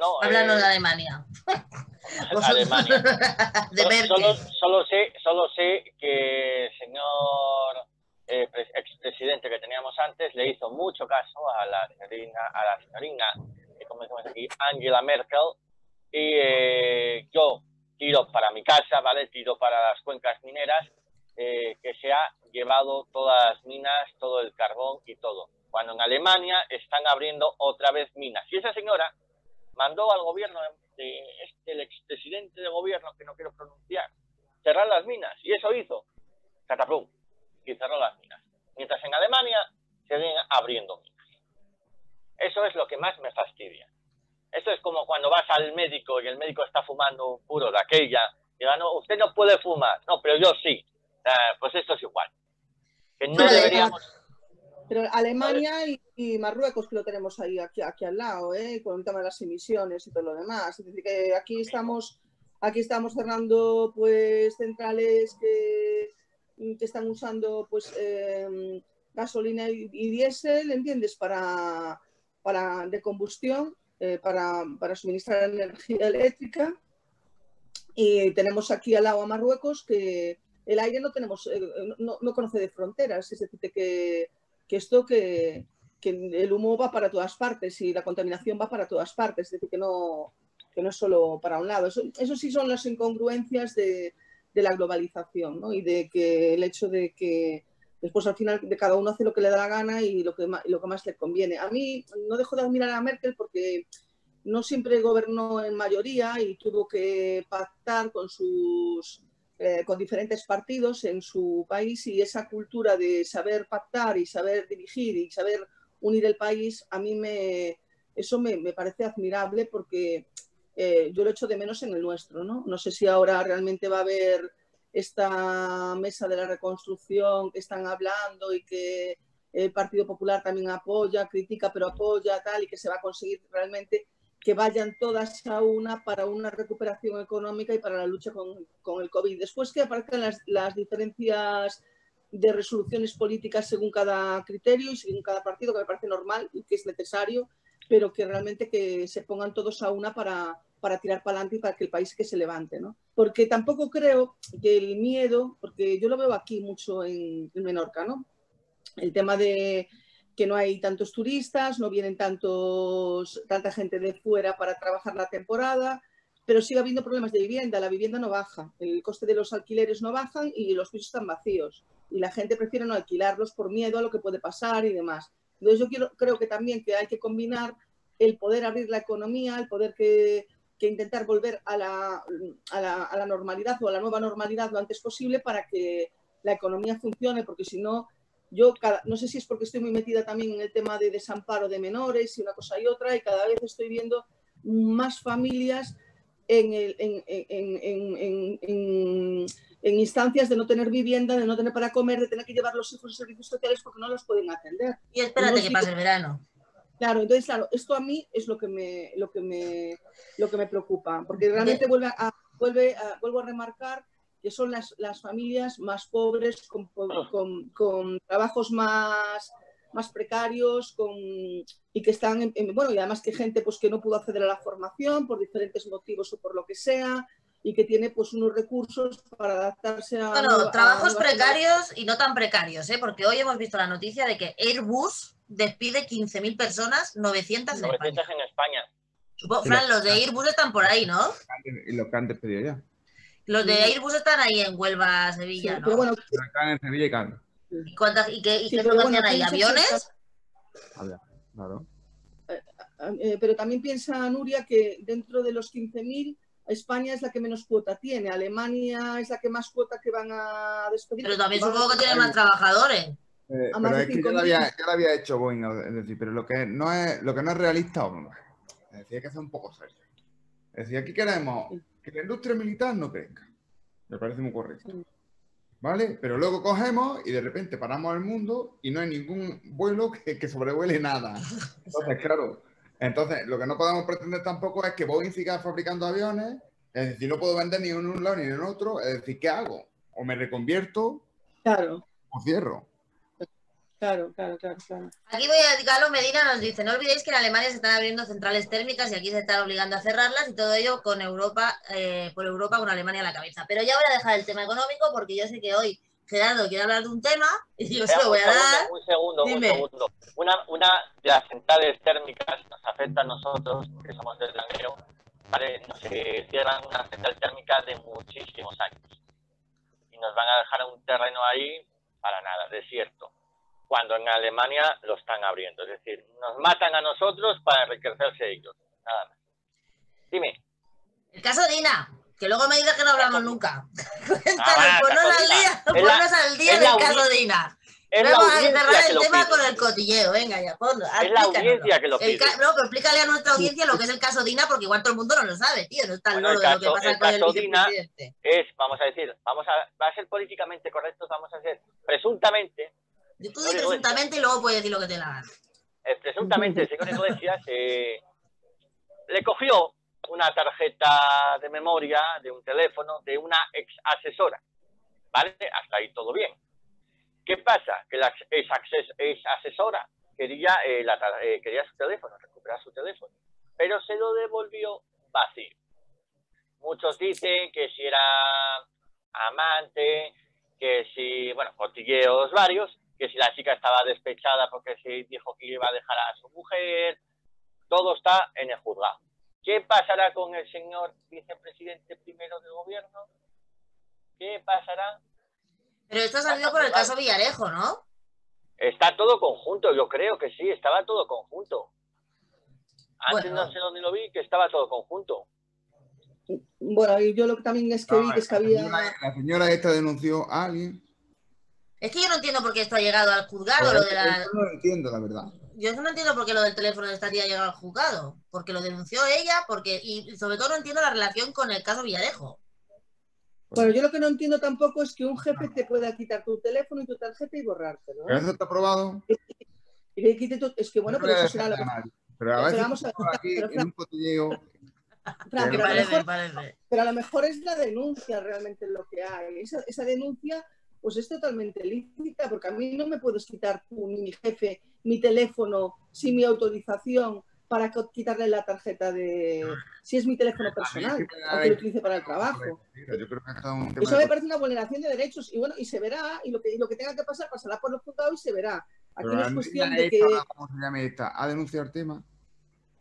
No, háblanos de eh, Alemania. Vosotros- Alemania. de Solo-. Solo, solo sé, solo sé que el señor eh, pres- expresidente que teníamos antes le hizo mucho caso a la señorina, a la señorina, eh, como decimos aquí, Angela Merkel, y eh, yo tiro para mi casa, ¿vale? Tiro para las cuencas mineras, eh, que se ha llevado todas las minas, todo el carbón y todo. Cuando en Alemania están abriendo otra vez minas. Y esa señora mandó al gobierno de este, el expresidente de gobierno, que no quiero pronunciar, cerrar las minas. Y eso hizo. Cataplum. Y cerró las minas. Mientras en Alemania siguen abriendo minas. Eso es lo que más me fastidia. Eso es como cuando vas al médico y el médico está fumando un puro de aquella. Y diga, no, usted no puede fumar. No, pero yo sí. Ah, pues esto es igual. Que no deberíamos... Pero Alemania y, y Marruecos que lo tenemos ahí aquí, aquí al lado, ¿eh? con el tema de las emisiones y todo lo demás. Es decir, que aquí estamos, aquí estamos cerrando pues centrales que, que están usando pues eh, gasolina y, y diésel, ¿entiendes? Para, para de combustión, eh, para, para suministrar energía eléctrica. Y tenemos aquí al lado a Marruecos que el aire no tenemos, eh, no, no conoce de fronteras, es decir, que, que esto que, que el humo va para todas partes y la contaminación va para todas partes, es decir, que no, que no es solo para un lado. Eso, sí son las incongruencias de, de la globalización ¿no? y de que el hecho de que después al final de cada uno hace lo que le da la gana y lo que lo que más le conviene. A mí no dejo de admirar a Merkel porque no siempre gobernó en mayoría y tuvo que pactar con sus eh, con diferentes partidos en su país y esa cultura de saber pactar y saber dirigir y saber unir el país, a mí me, eso me, me parece admirable porque eh, yo lo echo de menos en el nuestro. ¿no? no sé si ahora realmente va a haber esta mesa de la reconstrucción que están hablando y que el Partido Popular también apoya, critica, pero apoya, tal, y que se va a conseguir realmente que vayan todas a una para una recuperación económica y para la lucha con, con el COVID. Después que aparezcan las, las, diferencias de resoluciones políticas según cada criterio y según cada partido, que me parece normal y que es necesario, pero que realmente que se pongan todos a una para, para tirar para adelante y para que el país que se levante. ¿no? Porque tampoco creo que el miedo, porque yo lo veo aquí mucho en, en Menorca, ¿no? el tema de que no hay tantos turistas, no vienen tantos, tanta gente de fuera para trabajar la temporada, pero sigue habiendo problemas de vivienda, la vivienda no baja, el coste de los alquileres no bajan y los pisos están vacíos y la gente prefiere no alquilarlos por miedo a lo que puede pasar y demás. Entonces yo creo que también que hay que combinar el poder abrir la economía, el poder que, que intentar volver a la, a, la, a la normalidad o a la nueva normalidad lo antes posible para que la economía funcione, porque si no, yo cada, no sé si es porque estoy muy metida también en el tema de desamparo de menores y una cosa y otra, y cada vez estoy viendo más familias en, el, en, en, en, en, instancias de no tener vivienda, de no tener para comer, de tener que llevar los hijos a servicios sociales porque no los pueden atender. Y espérate que pase el verano. Claro, entonces, claro, esto a mí es lo que me, lo que me, lo que me preocupa, porque realmente vuelve a, vuelve a, vuelvo a remarcar que son las, las familias más pobres, con, con, con, trabajos más, más precarios con, y que están, en- en- bueno, y además que gente pues que no pudo acceder a la formación por diferentes motivos o por lo que sea, y que tiene pues unos recursos para adaptarse a... Bueno, a trabajos precarios y no tan precarios, ¿eh? porque hoy hemos visto la noticia de que Airbus despide 15.000 personas, 900 en 900 España. en España. Supongo- Sí, Fran, lo- los de Airbus están por ahí, ¿no? Y lo que han despedido ya. Los de. Airbus están ahí en Huelva, Sí, Sevilla, ¿no? pero bueno, Acá en Sevilla y Cádiz. ¿Y, cuántas- y qué, y Sí, qué pero bueno, hay? ¿Aviones? está- A ver, claro. Eh, pero también piensa Nuria que dentro de los 15.000 España es la que menos cuota tiene, Alemania es la que más cuota que van a despedir. Pero también supongo que tienen despedir- más trabajadores. Eh, pero es que ya 5.000. lo, había, ya lo había hecho Boeing, es decir, pero lo que no es, lo que no es realista, hombre, es decir, hay que ser un poco serio. Es decir, aquí queremos que la industria militar no crezca. Me parece muy correcto. ¿Vale? Pero luego cogemos y de repente paramos el mundo y no hay ningún vuelo que, que sobrevuele nada. Entonces, claro, entonces lo que no podemos pretender tampoco es que Boeing siga fabricando aviones, es decir, no puedo vender ni en un lado ni en otro, es decir, ¿qué hago? O me reconvierto Claro, o cierro. Claro, claro, claro, claro. Aquí voy a Galo Medina nos dice, no olvidéis que en Alemania se están abriendo centrales térmicas y aquí se están obligando a cerrarlas y todo ello con Europa, eh, por Europa con Alemania a la cabeza. Pero ya voy a dejar el tema económico porque yo sé que hoy Gerardo quiere hablar de un tema y yo se lo voy a dar. un segundo, Dime. un segundo. Una, una de las centrales térmicas nos afecta a nosotros, que somos del Langreo, ¿vale? Nos eh, cierran una central térmica de muchísimos años. Y nos van a dejar un terreno ahí para nada, desierto. Cuando en Alemania lo están abriendo. Es decir, nos matan a nosotros para enriquecerse ellos. Nada más. Dime. El caso Dina, que luego me dices que no hablamos nunca. Cuéntanos, Ah, ponnos caso al día, ponnos al día del caso. Es la Vamos a cerrar el tema con el cotilleo, venga ya, ponlo. Es la audiencia que lo pide. no, pero explícale a nuestra audiencia lo que es el caso Dina, porque igual todo el mundo no lo sabe, tío. No está el Bueno, de lo que caso- pasa el con el caso Dina-. Es, vamos a decir, vamos a, va a ser políticamente correctos, vamos a hacer presuntamente Tú digo presuntamente y luego puedes decir lo que te la gana. Eh, presuntamente el señor Iglesias eh, le cogió una tarjeta de memoria de un teléfono de una ex asesora. ¿Vale? Hasta ahí todo bien. ¿Qué pasa? Que la ex, ex asesora quería, eh, la eh, quería su teléfono, recuperar su teléfono, pero se lo devolvió vacío. Muchos dicen que si era amante, que si, bueno, cotilleos varios, que si la chica estaba despechada porque se dijo que iba a dejar a su mujer, todo está en el juzgado. ¿Qué pasará con el señor vicepresidente primero del gobierno? ¿Qué pasará? Pero esto ha salido por el caso Villarejo, ¿no? Está todo conjunto, yo creo que sí, estaba todo conjunto. Antes Bueno. no sé dónde lo vi, que estaba todo conjunto. Bueno, yo lo que también es que vi No, que es que había... la señora esta denunció a alguien. Es que yo no entiendo por qué esto ha llegado al juzgado, lo de la... Yo no lo entiendo, la verdad. Yo no entiendo por qué lo del teléfono de esta tía ha llegado al juzgado. Porque lo denunció ella, porque... Y sobre todo no entiendo la relación con el caso Villarejo. Bueno, yo lo que no entiendo tampoco es que un jefe te pueda quitar tu teléfono y tu tarjeta y borrártelo. Pero ¿eh? eso está probado. Y que quite tu- Es que bueno, No pero eso será lo que... Pero a Pero veces vamos a- aquí pero, en un cotilleo. Fran, Me pero, a mejor, pero a lo mejor es la denuncia realmente lo que hay. Esa, esa denuncia pues es totalmente lícita, porque a mí no me puedes quitar tú, ni mi jefe, mi teléfono sin mi autorización para quitarle la tarjeta de... Si es mi teléfono personal, da aunque lo utilice para el trabajo. Mira, Yo creo que esto es un tema Eso me parece una vulneración de derechos y bueno, y se verá, y lo que, y lo que tenga que pasar pasará por los juzgados y se verá. Aquí Pero no es cuestión de que... ¿Cómo se llama esta? ¿Ha denunciado el tema?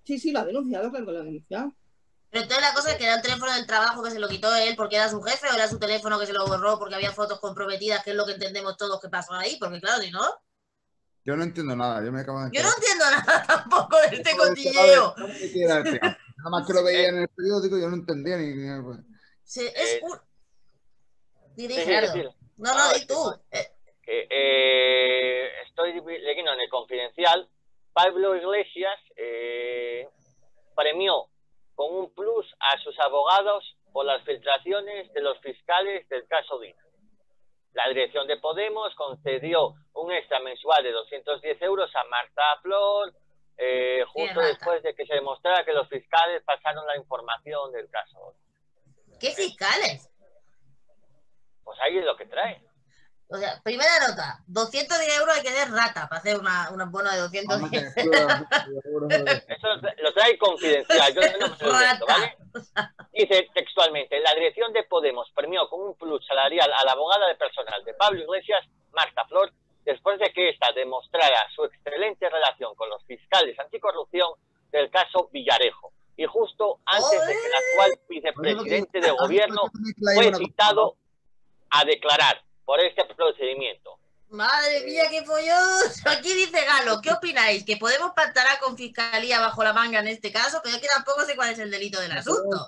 Sí, sí, lo ha denunciado, claro que lo ha denunciado. Pero entonces la cosa es que era el teléfono del trabajo que se lo quitó él porque era su jefe o era su teléfono que se lo borró porque había fotos comprometidas, que es lo que entendemos todos que pasó ahí, porque claro, si no, Yo no entiendo nada. Yo me acabo de yo no entiendo nada tampoco de este cotilleo. Nada más que lo veía en el periódico, yo no entendía ni. pues. Se- es Eh, un... Sí, sí, sí. No, no, No, di tú. Eh, eh, estoy leyendo en el confidencial, Pablo Iglesias eh, premió con un plus a sus abogados por las filtraciones de los fiscales del caso Dina. La dirección de Podemos concedió un extra mensual de 210 euros a Marta Flor, eh, justo después de que se demostrara que los fiscales pasaron la información del caso. ¿Qué fiscales? Pues ahí es lo que trae. O sea, primera nota, 210 euros hay que ser rata para hacer una, una bono de 210 Eso lo trae confidencial, yo no me lo invento, ¿vale? Dice textualmente, la dirección de Podemos premió con un plus salarial a la abogada de personal de Pablo Iglesias, Marta Flor, después de que ésta demostrara su excelente relación con los fiscales anticorrupción del caso Villarejo. Y justo antes de que el actual vicepresidente de gobierno fue citado a declarar por este procedimiento. Madre mía, qué follón. Aquí dice Galo, ¿qué opináis? ¿Que podemos pactar con fiscalía bajo la manga en este caso? Que yo que tampoco sé cuál es el delito del asunto.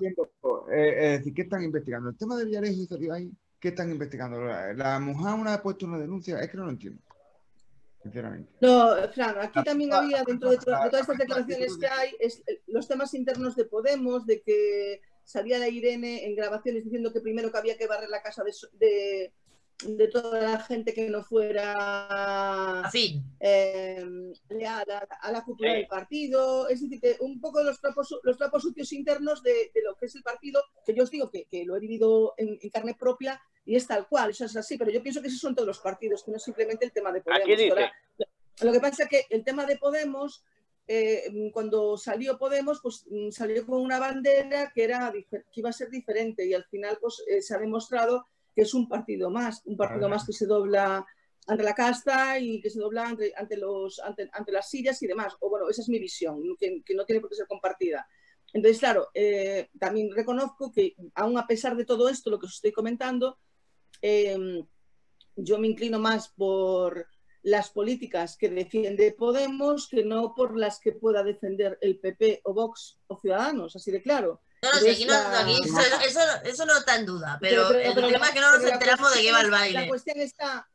Eh, es decir, ¿qué están investigando? El tema de Villarejo salió ahí. ¿Qué están investigando? La, la mujer una ha puesto una denuncia. Es que no lo entiendo. Sinceramente. No, Fran, aquí también había, dentro de, to- de todas estas declaraciones que hay, es, eh, los temas internos de Podemos, de que salía la Irene en grabaciones diciendo que primero que había que barrer la casa de, de, de toda la gente que no fuera A fin. eh, leal a, a la cultura Sí. del partido, es decir, que un poco los trapos, los trapos sucios internos de, de lo que es el partido, que yo os digo que, que lo he vivido en, en carne propia y es tal cual, eso es así, pero yo pienso que esos son todos los partidos, que no es simplemente el tema de Podemos. Aquí dice, Ahora, lo que pasa es que el tema de Podemos, eh, cuando salió Podemos, pues mm, salió con una bandera que, era, que iba a ser diferente y al final pues, eh, se ha demostrado que es un partido más, un partido más que se dobla ante la casta y que se dobla ante, ante los, ante, ante las sillas y demás. O bueno, esa es mi visión, que, que no tiene por qué ser compartida. Entonces, claro, eh, también reconozco que aún a pesar de todo esto, lo que os estoy comentando, eh, yo me inclino más por las políticas que defiende Podemos que no por las que pueda defender el PP o Vox o Ciudadanos, así de claro. No, Entonces, aquí, no, aquí eso, eso- eso no está en duda, pero, pero- el pero tema la- es que no nos enteramos de qué va el cuestión- La baile. cuestión está,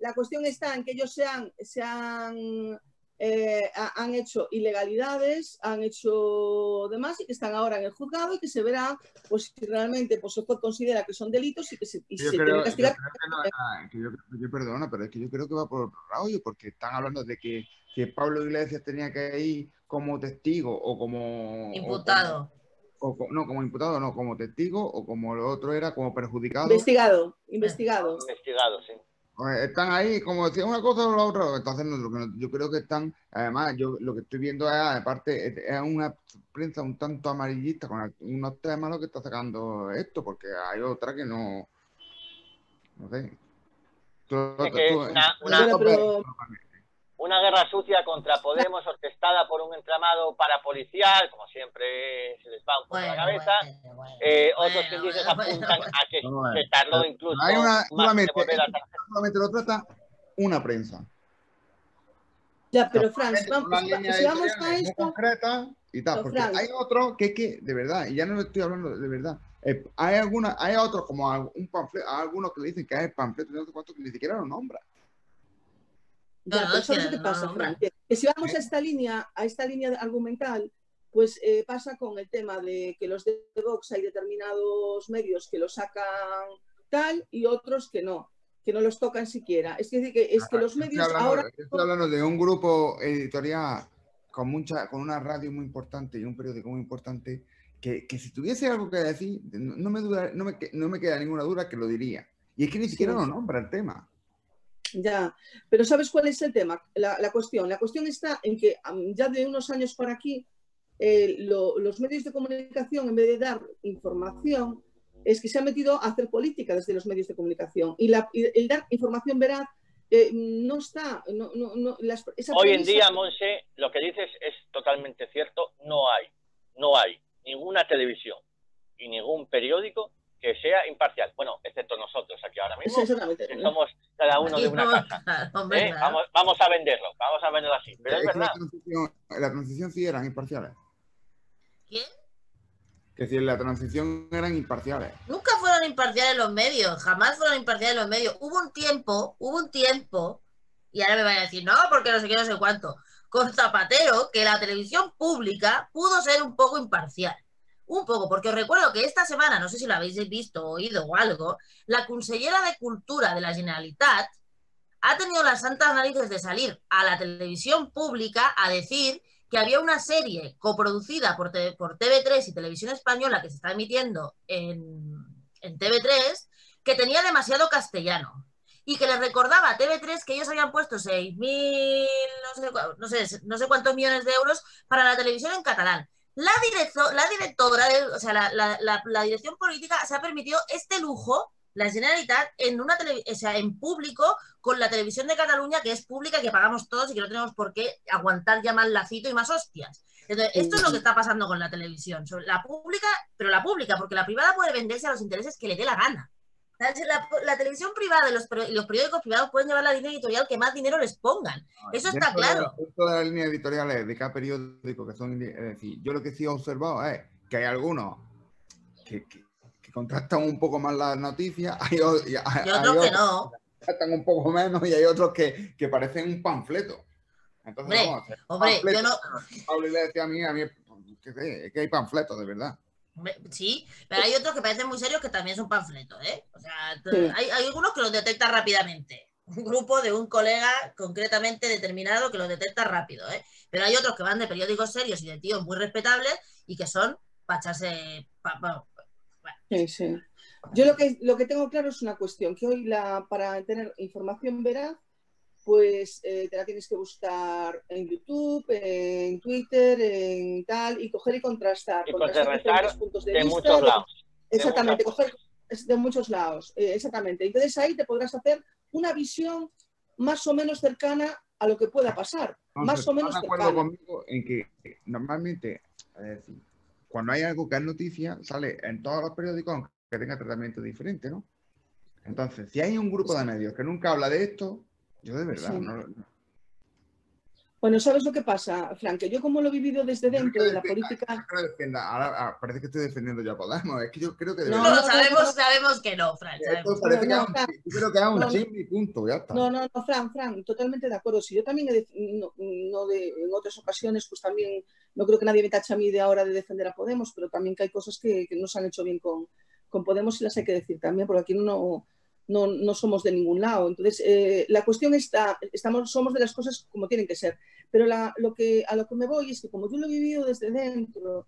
la cuestión está en que ellos se han, se han, eh, ha- han hecho ilegalidades, han hecho demás y que están ahora en el juzgado y que se verá pues, si realmente pues, juez considera que son delitos y que se, y Yo se creo, tiene castigar. que no, ah, que yo, yo perdona, pero es que yo creo que va por otro lado, porque están hablando de que, que Pablo Iglesias tenía que ir como testigo o como... o Imputado. como- o no, como imputado, no, como testigo o como lo otro era como perjudicado. Investigado, investigado. investigado, sí. Pues están ahí, como decía una cosa o la otra, entonces no, lo que no- yo creo que están, además, yo lo que estoy viendo es, aparte, es- una prensa un tanto amarillista con unos temas lo que está sacando esto, porque hay otra que no, no sé. Tú- Es que tú- una- tú- una- Pero- Una guerra sucia contra Podemos orquestada por un entramado parapolicial, como siempre se les va un poco la Bueno, cabeza. bueno, bueno. Eh, otros Bueno, índices bueno, apuntan bueno. a que se tardó incluso Hay una- más solamente- de volver a la solamente lo trata una prensa. Ya, pero Franz, Solamente vamos, si vamos a esto, concreta y tal, Pero, porque Franz. hay otro que es que, de verdad, y ya no estoy hablando de verdad, eh, hay alguna, hay otros como un panfleto, hay algunos que le dicen que es panfleto, no sé cuánto, que ni siquiera lo nombra. No, Ya, no, pero es ¿sabes que qué no, pasa, no, Fran? hombre. Que, si vamos a esta línea, a esta línea argumental, pues eh, pasa con el tema de que los de Vox hay determinados medios que lo sacan tal y otros que no, que no los tocan siquiera. Es decir, que, es que los Estoy medios hablando, ahora... estoy hablando de un grupo editorial con mucha, con una radio muy importante y un periódico muy importante, que, que si tuviese algo que decir, no, no me duda, no me, que- no me queda ninguna duda que lo diría. Y es que ni siquiera Sí. lo nombra el tema. Ya, pero ¿sabes cuál es el tema? La, la cuestión. La cuestión está en que ya de unos años por aquí, eh, lo- los medios de comunicación, en vez de dar información, es que se han metido a hacer política desde los medios de comunicación. Y, la- y el dar información veraz eh, no está. No, no, no, las- esa Hoy en día, Monse, lo que dices es totalmente cierto. No hay, no hay ninguna televisión y ningún periódico que sea imparcial. Bueno, excepto nosotros aquí ahora mismo, exactamente. que somos cada uno de una casa. ¿eh? Vamos, vamos a venderlo, vamos a venderlo así. Pero es verdad. la transición, la transición sí eran imparciales. ¿Quién? Que si en la transición eran imparciales. Nunca fueron imparciales los medios, jamás fueron imparciales los medios. Hubo un tiempo, hubo un tiempo, y ahora me van a decir, no, porque no sé qué, no sé cuánto, con Zapatero, que la televisión pública pudo ser un poco imparcial. Un poco, porque os recuerdo que esta semana, no sé si lo habéis visto, oído o algo, la consellera de Cultura de la Generalitat ha tenido las santas narices de salir a la televisión pública a decir que había una serie coproducida por, por TV3 y Televisión Española que se está emitiendo en, en TV3 que tenía demasiado castellano. y que les recordaba a TV3 que ellos habían puesto 6.000, no sé, no, sé, no sé cuántos millones de euros para la televisión en catalán. La, la directora, de, o sea, la, la, la, dirección política se ha permitido este lujo, la Generalitat, en, una o sea, en público con la televisión de Cataluña, que es pública, que pagamos todos y que no tenemos por qué aguantar ya más lacito y más hostias. Entonces, esto es lo que está pasando con la televisión. La pública, pero la pública, porque la privada puede venderse a los intereses que le dé la gana. La, televisión privada y los, los, periódicos privados pueden llevar la línea editorial que más dinero les pongan. Eso está claro. De, de las líneas editoriales de cada periódico que son, es decir, yo lo que sí he observado es que hay algunos que, que, contrastan un poco más las noticias, hay, otros que no. Contrastan un poco menos y hay otros que, que parecen un panfleto. Entonces, hombre, vamos a hacer hombre yo no. Pablo le decía a mí, a mí, que, que hay panfletos, de verdad. Sí, pero hay otros que parecen muy serios que también son panfletos, ¿eh? O sea, hay, algunos que los detecta rápidamente. Un grupo de un colega concretamente determinado que los detecta rápido, ¿eh? Pero hay otros que van de periódicos serios y de tíos muy respetables y que son para echarse... Sí, sí. Yo lo que, lo que tengo claro es una cuestión, que hoy la, para tener información veraz pues eh, te la tienes que buscar en YouTube, en Twitter, en tal, y coger y contrastar. Y contrastar puntos de, muchos lados. Exactamente, coger de muchos lados, eh, exactamente. Entonces ahí te podrás hacer una visión más o menos cercana a lo que pueda pasar. más o menos cercana. conmigo en que normalmente, cuando hay algo que es noticia, sale en todos los periódicos aunque tenga tratamiento diferente, ¿no? Entonces, si hay un grupo de medios que nunca habla de esto, yo de verdad, no, Bueno, ¿sabes lo que pasa, Frank? Que yo como lo he vivido desde dentro de la política... Ahora ah, parece que estoy defendiendo ya Podemos. Es que yo creo que... No, no, sabemos, sabemos que no, Frank. Parece que yo creo que es un chisme y punto, ya está. No, no, no, Frank, Frank, totalmente de acuerdo. Si yo también, he no, no de, en otras ocasiones, pues también, no creo que nadie me tache a mí de ahora de defender a Podemos, pero también que hay cosas que, que no se han hecho bien con, con Podemos y las hay que decir también, porque aquí no no, no somos de ningún lado. Entonces, eh, la cuestión está, estamos, somos de las cosas como tienen que ser. Pero lo que, a lo que me voy es que como yo lo he vivido desde dentro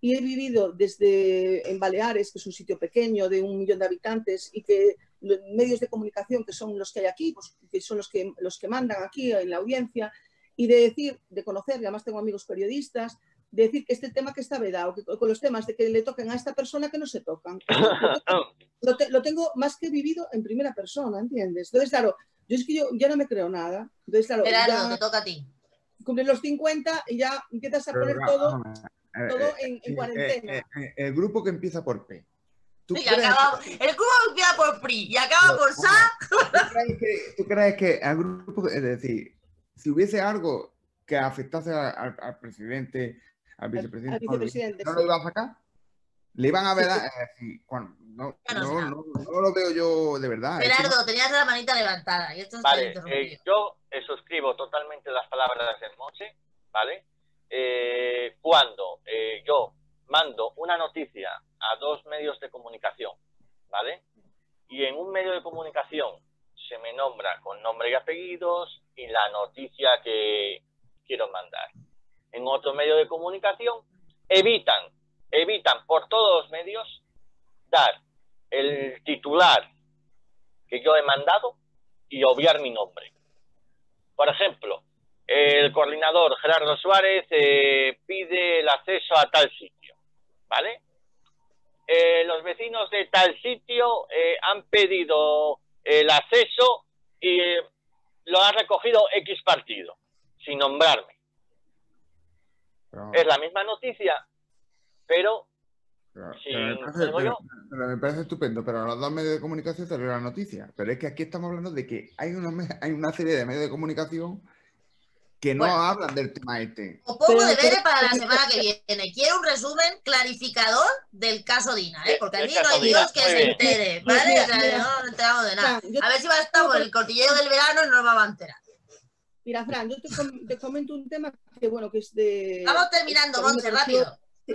y he vivido desde en Baleares, que es un sitio pequeño de un millón de habitantes y que los medios de comunicación que son los que hay aquí, pues, que son los que, los que mandan aquí en la audiencia, y de decir, de conocer, y además tengo amigos periodistas, decir que este tema que está vedado, que con los temas de que le toquen a esta persona que no se tocan. Lo, tengo más que vivido en primera persona, ¿entiendes? Entonces, claro, yo es que yo ya no me creo nada. Entonces, claro, ya te toca a ti. Cumples los 50 y ya empiezas a poner todo, eh, todo en, en, cuarentena. Eh, eh, el grupo que empieza por P. Sí, acaba, el grupo empieza por PRI y acaba por SA. ¿tú crees, que, ¿Tú crees que el grupo, es decir, si hubiese algo que afectase al presidente al vicepresidente. ¿No lo iba a sacar? Le iban a ver, no, no, no, lo veo yo de verdad. Gerardo, tenías la manita levantada. Y esto vale, eh, yo eh, suscribo totalmente las palabras de Monse, ¿vale? Eh, cuando yo mando una noticia a dos medios de comunicación, ¿vale? Y en un medio de comunicación se me nombra con nombre y apellidos y la noticia que quiero mandar en otro medio de comunicación, evitan, evitan por todos los medios dar el titular que yo he mandado y obviar mi nombre. Por ejemplo, el coordinador Gerardo Suárez eh, pide el acceso a tal sitio, ¿vale? Eh, los vecinos de tal sitio eh, han pedido el acceso y lo ha recogido X partido, sin nombrarme. Es la misma noticia, pero. me, parece, estupendo, pero a los dos medios de comunicación salió la noticia. Pero es que aquí estamos hablando de que hay una, hay una serie de medios de comunicación que no hablan del tema este. Os pongo deberes para la semana que viene. Quiero un resumen clarificador del caso Dina, ¿eh? porque a mí no hay Dios que se entere, ¿vale? O sea, no nos enteramos de nada. A ver si va a estar por el cortillero del verano y no nos vamos a enterar. Mira, Fran, yo te, comento un tema que, bueno, que es de... Vamos terminando, Monse, rápido.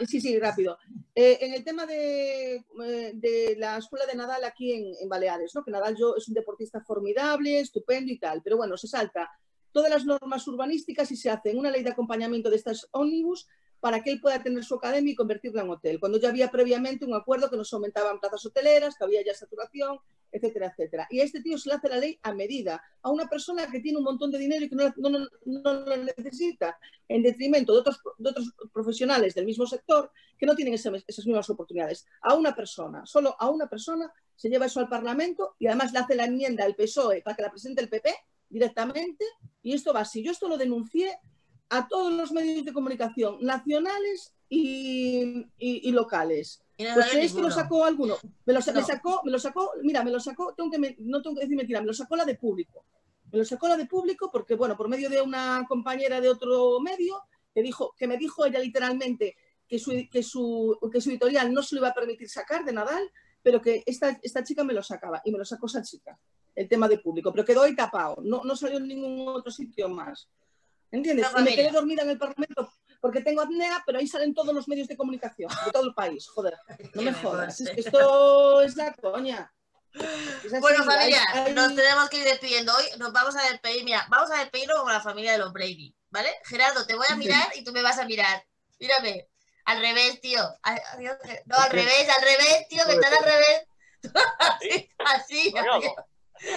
Sí, sí, rápido. Eh, en el tema de, eh, de, la escuela de Nadal aquí en, Baleares, ¿no? que Nadal yo es un deportista formidable, estupendo y tal, pero bueno, se salta todas las normas urbanísticas y se hace una ley de acompañamiento de estas ómnibus para que él pueda tener su academia y convertirla en hotel, cuando ya había previamente un acuerdo que nos aumentaban plazas hoteleras, que había ya saturación, etcétera, etcétera. Y a este tío se le hace la ley a medida, a una persona que tiene un montón de dinero y que no, lo necesita, en detrimento de otros, profesionales del mismo sector que no tienen esas mismas oportunidades. A una persona, solo a una persona se lleva eso al Parlamento y además le hace la enmienda al PSOE para que la presente el PP directamente y esto va así. Yo esto lo denuncié a todos los medios de comunicación nacionales y, y, y locales. Pues creéis que lo sacó alguno. Me lo, no. me sacó, me lo sacó, mira, me lo sacó, tengo que me, no tengo que decir mentira, me lo sacó la de público. Me lo sacó la de público porque, bueno, por medio de una compañera de otro medio, que, dijo, que me dijo ella literalmente que su, que, su, que su editorial no se lo iba a permitir sacar de Nadal, pero que esta, esta chica me lo sacaba y me lo sacó esa chica, el tema de público, pero quedó ahí tapado, no, no salió en ningún otro sitio más. ¿Entiendes? Y me quedé dormida en el Parlamento porque tengo apnea, pero ahí salen todos los medios de comunicación de todo el país. Joder, no me jodas. Es que esto es la coña. Es así, bueno, familia, hay, hay... nos tenemos que ir despidiendo. Hoy nos vamos a despedir. Mira, vamos a despedirnos como la familia de los Brady, ¿vale? Gerardo, te voy a mirar y tú me vas a mirar. Mírame. Al revés, tío. Adiós. No, al revés, al revés, tío, que están al revés. así, así. Adiós,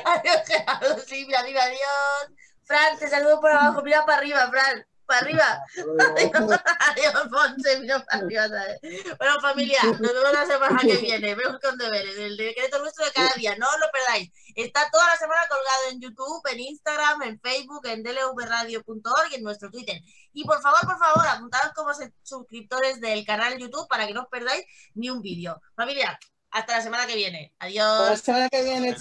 adiós Gerardo. Sí, mira, mira, adiós. Fran, te saludo por abajo, mira para arriba, Fran, para arriba. Adiós, Ponce, mira para arriba. ¿sabes? Bueno, familia, nos vemos la semana que viene. Vemos con deberes, el decreto nuestro de cada día, no lo perdáis. Está toda la semana colgado en YouTube, en Instagram, en Facebook, en dlvradio.org y en nuestro Twitter. Y por favor, por favor, apuntaros como suscriptores del canal YouTube para que no os perdáis ni un vídeo. Familia, hasta la semana que viene. Adiós. Hasta la semana que viene.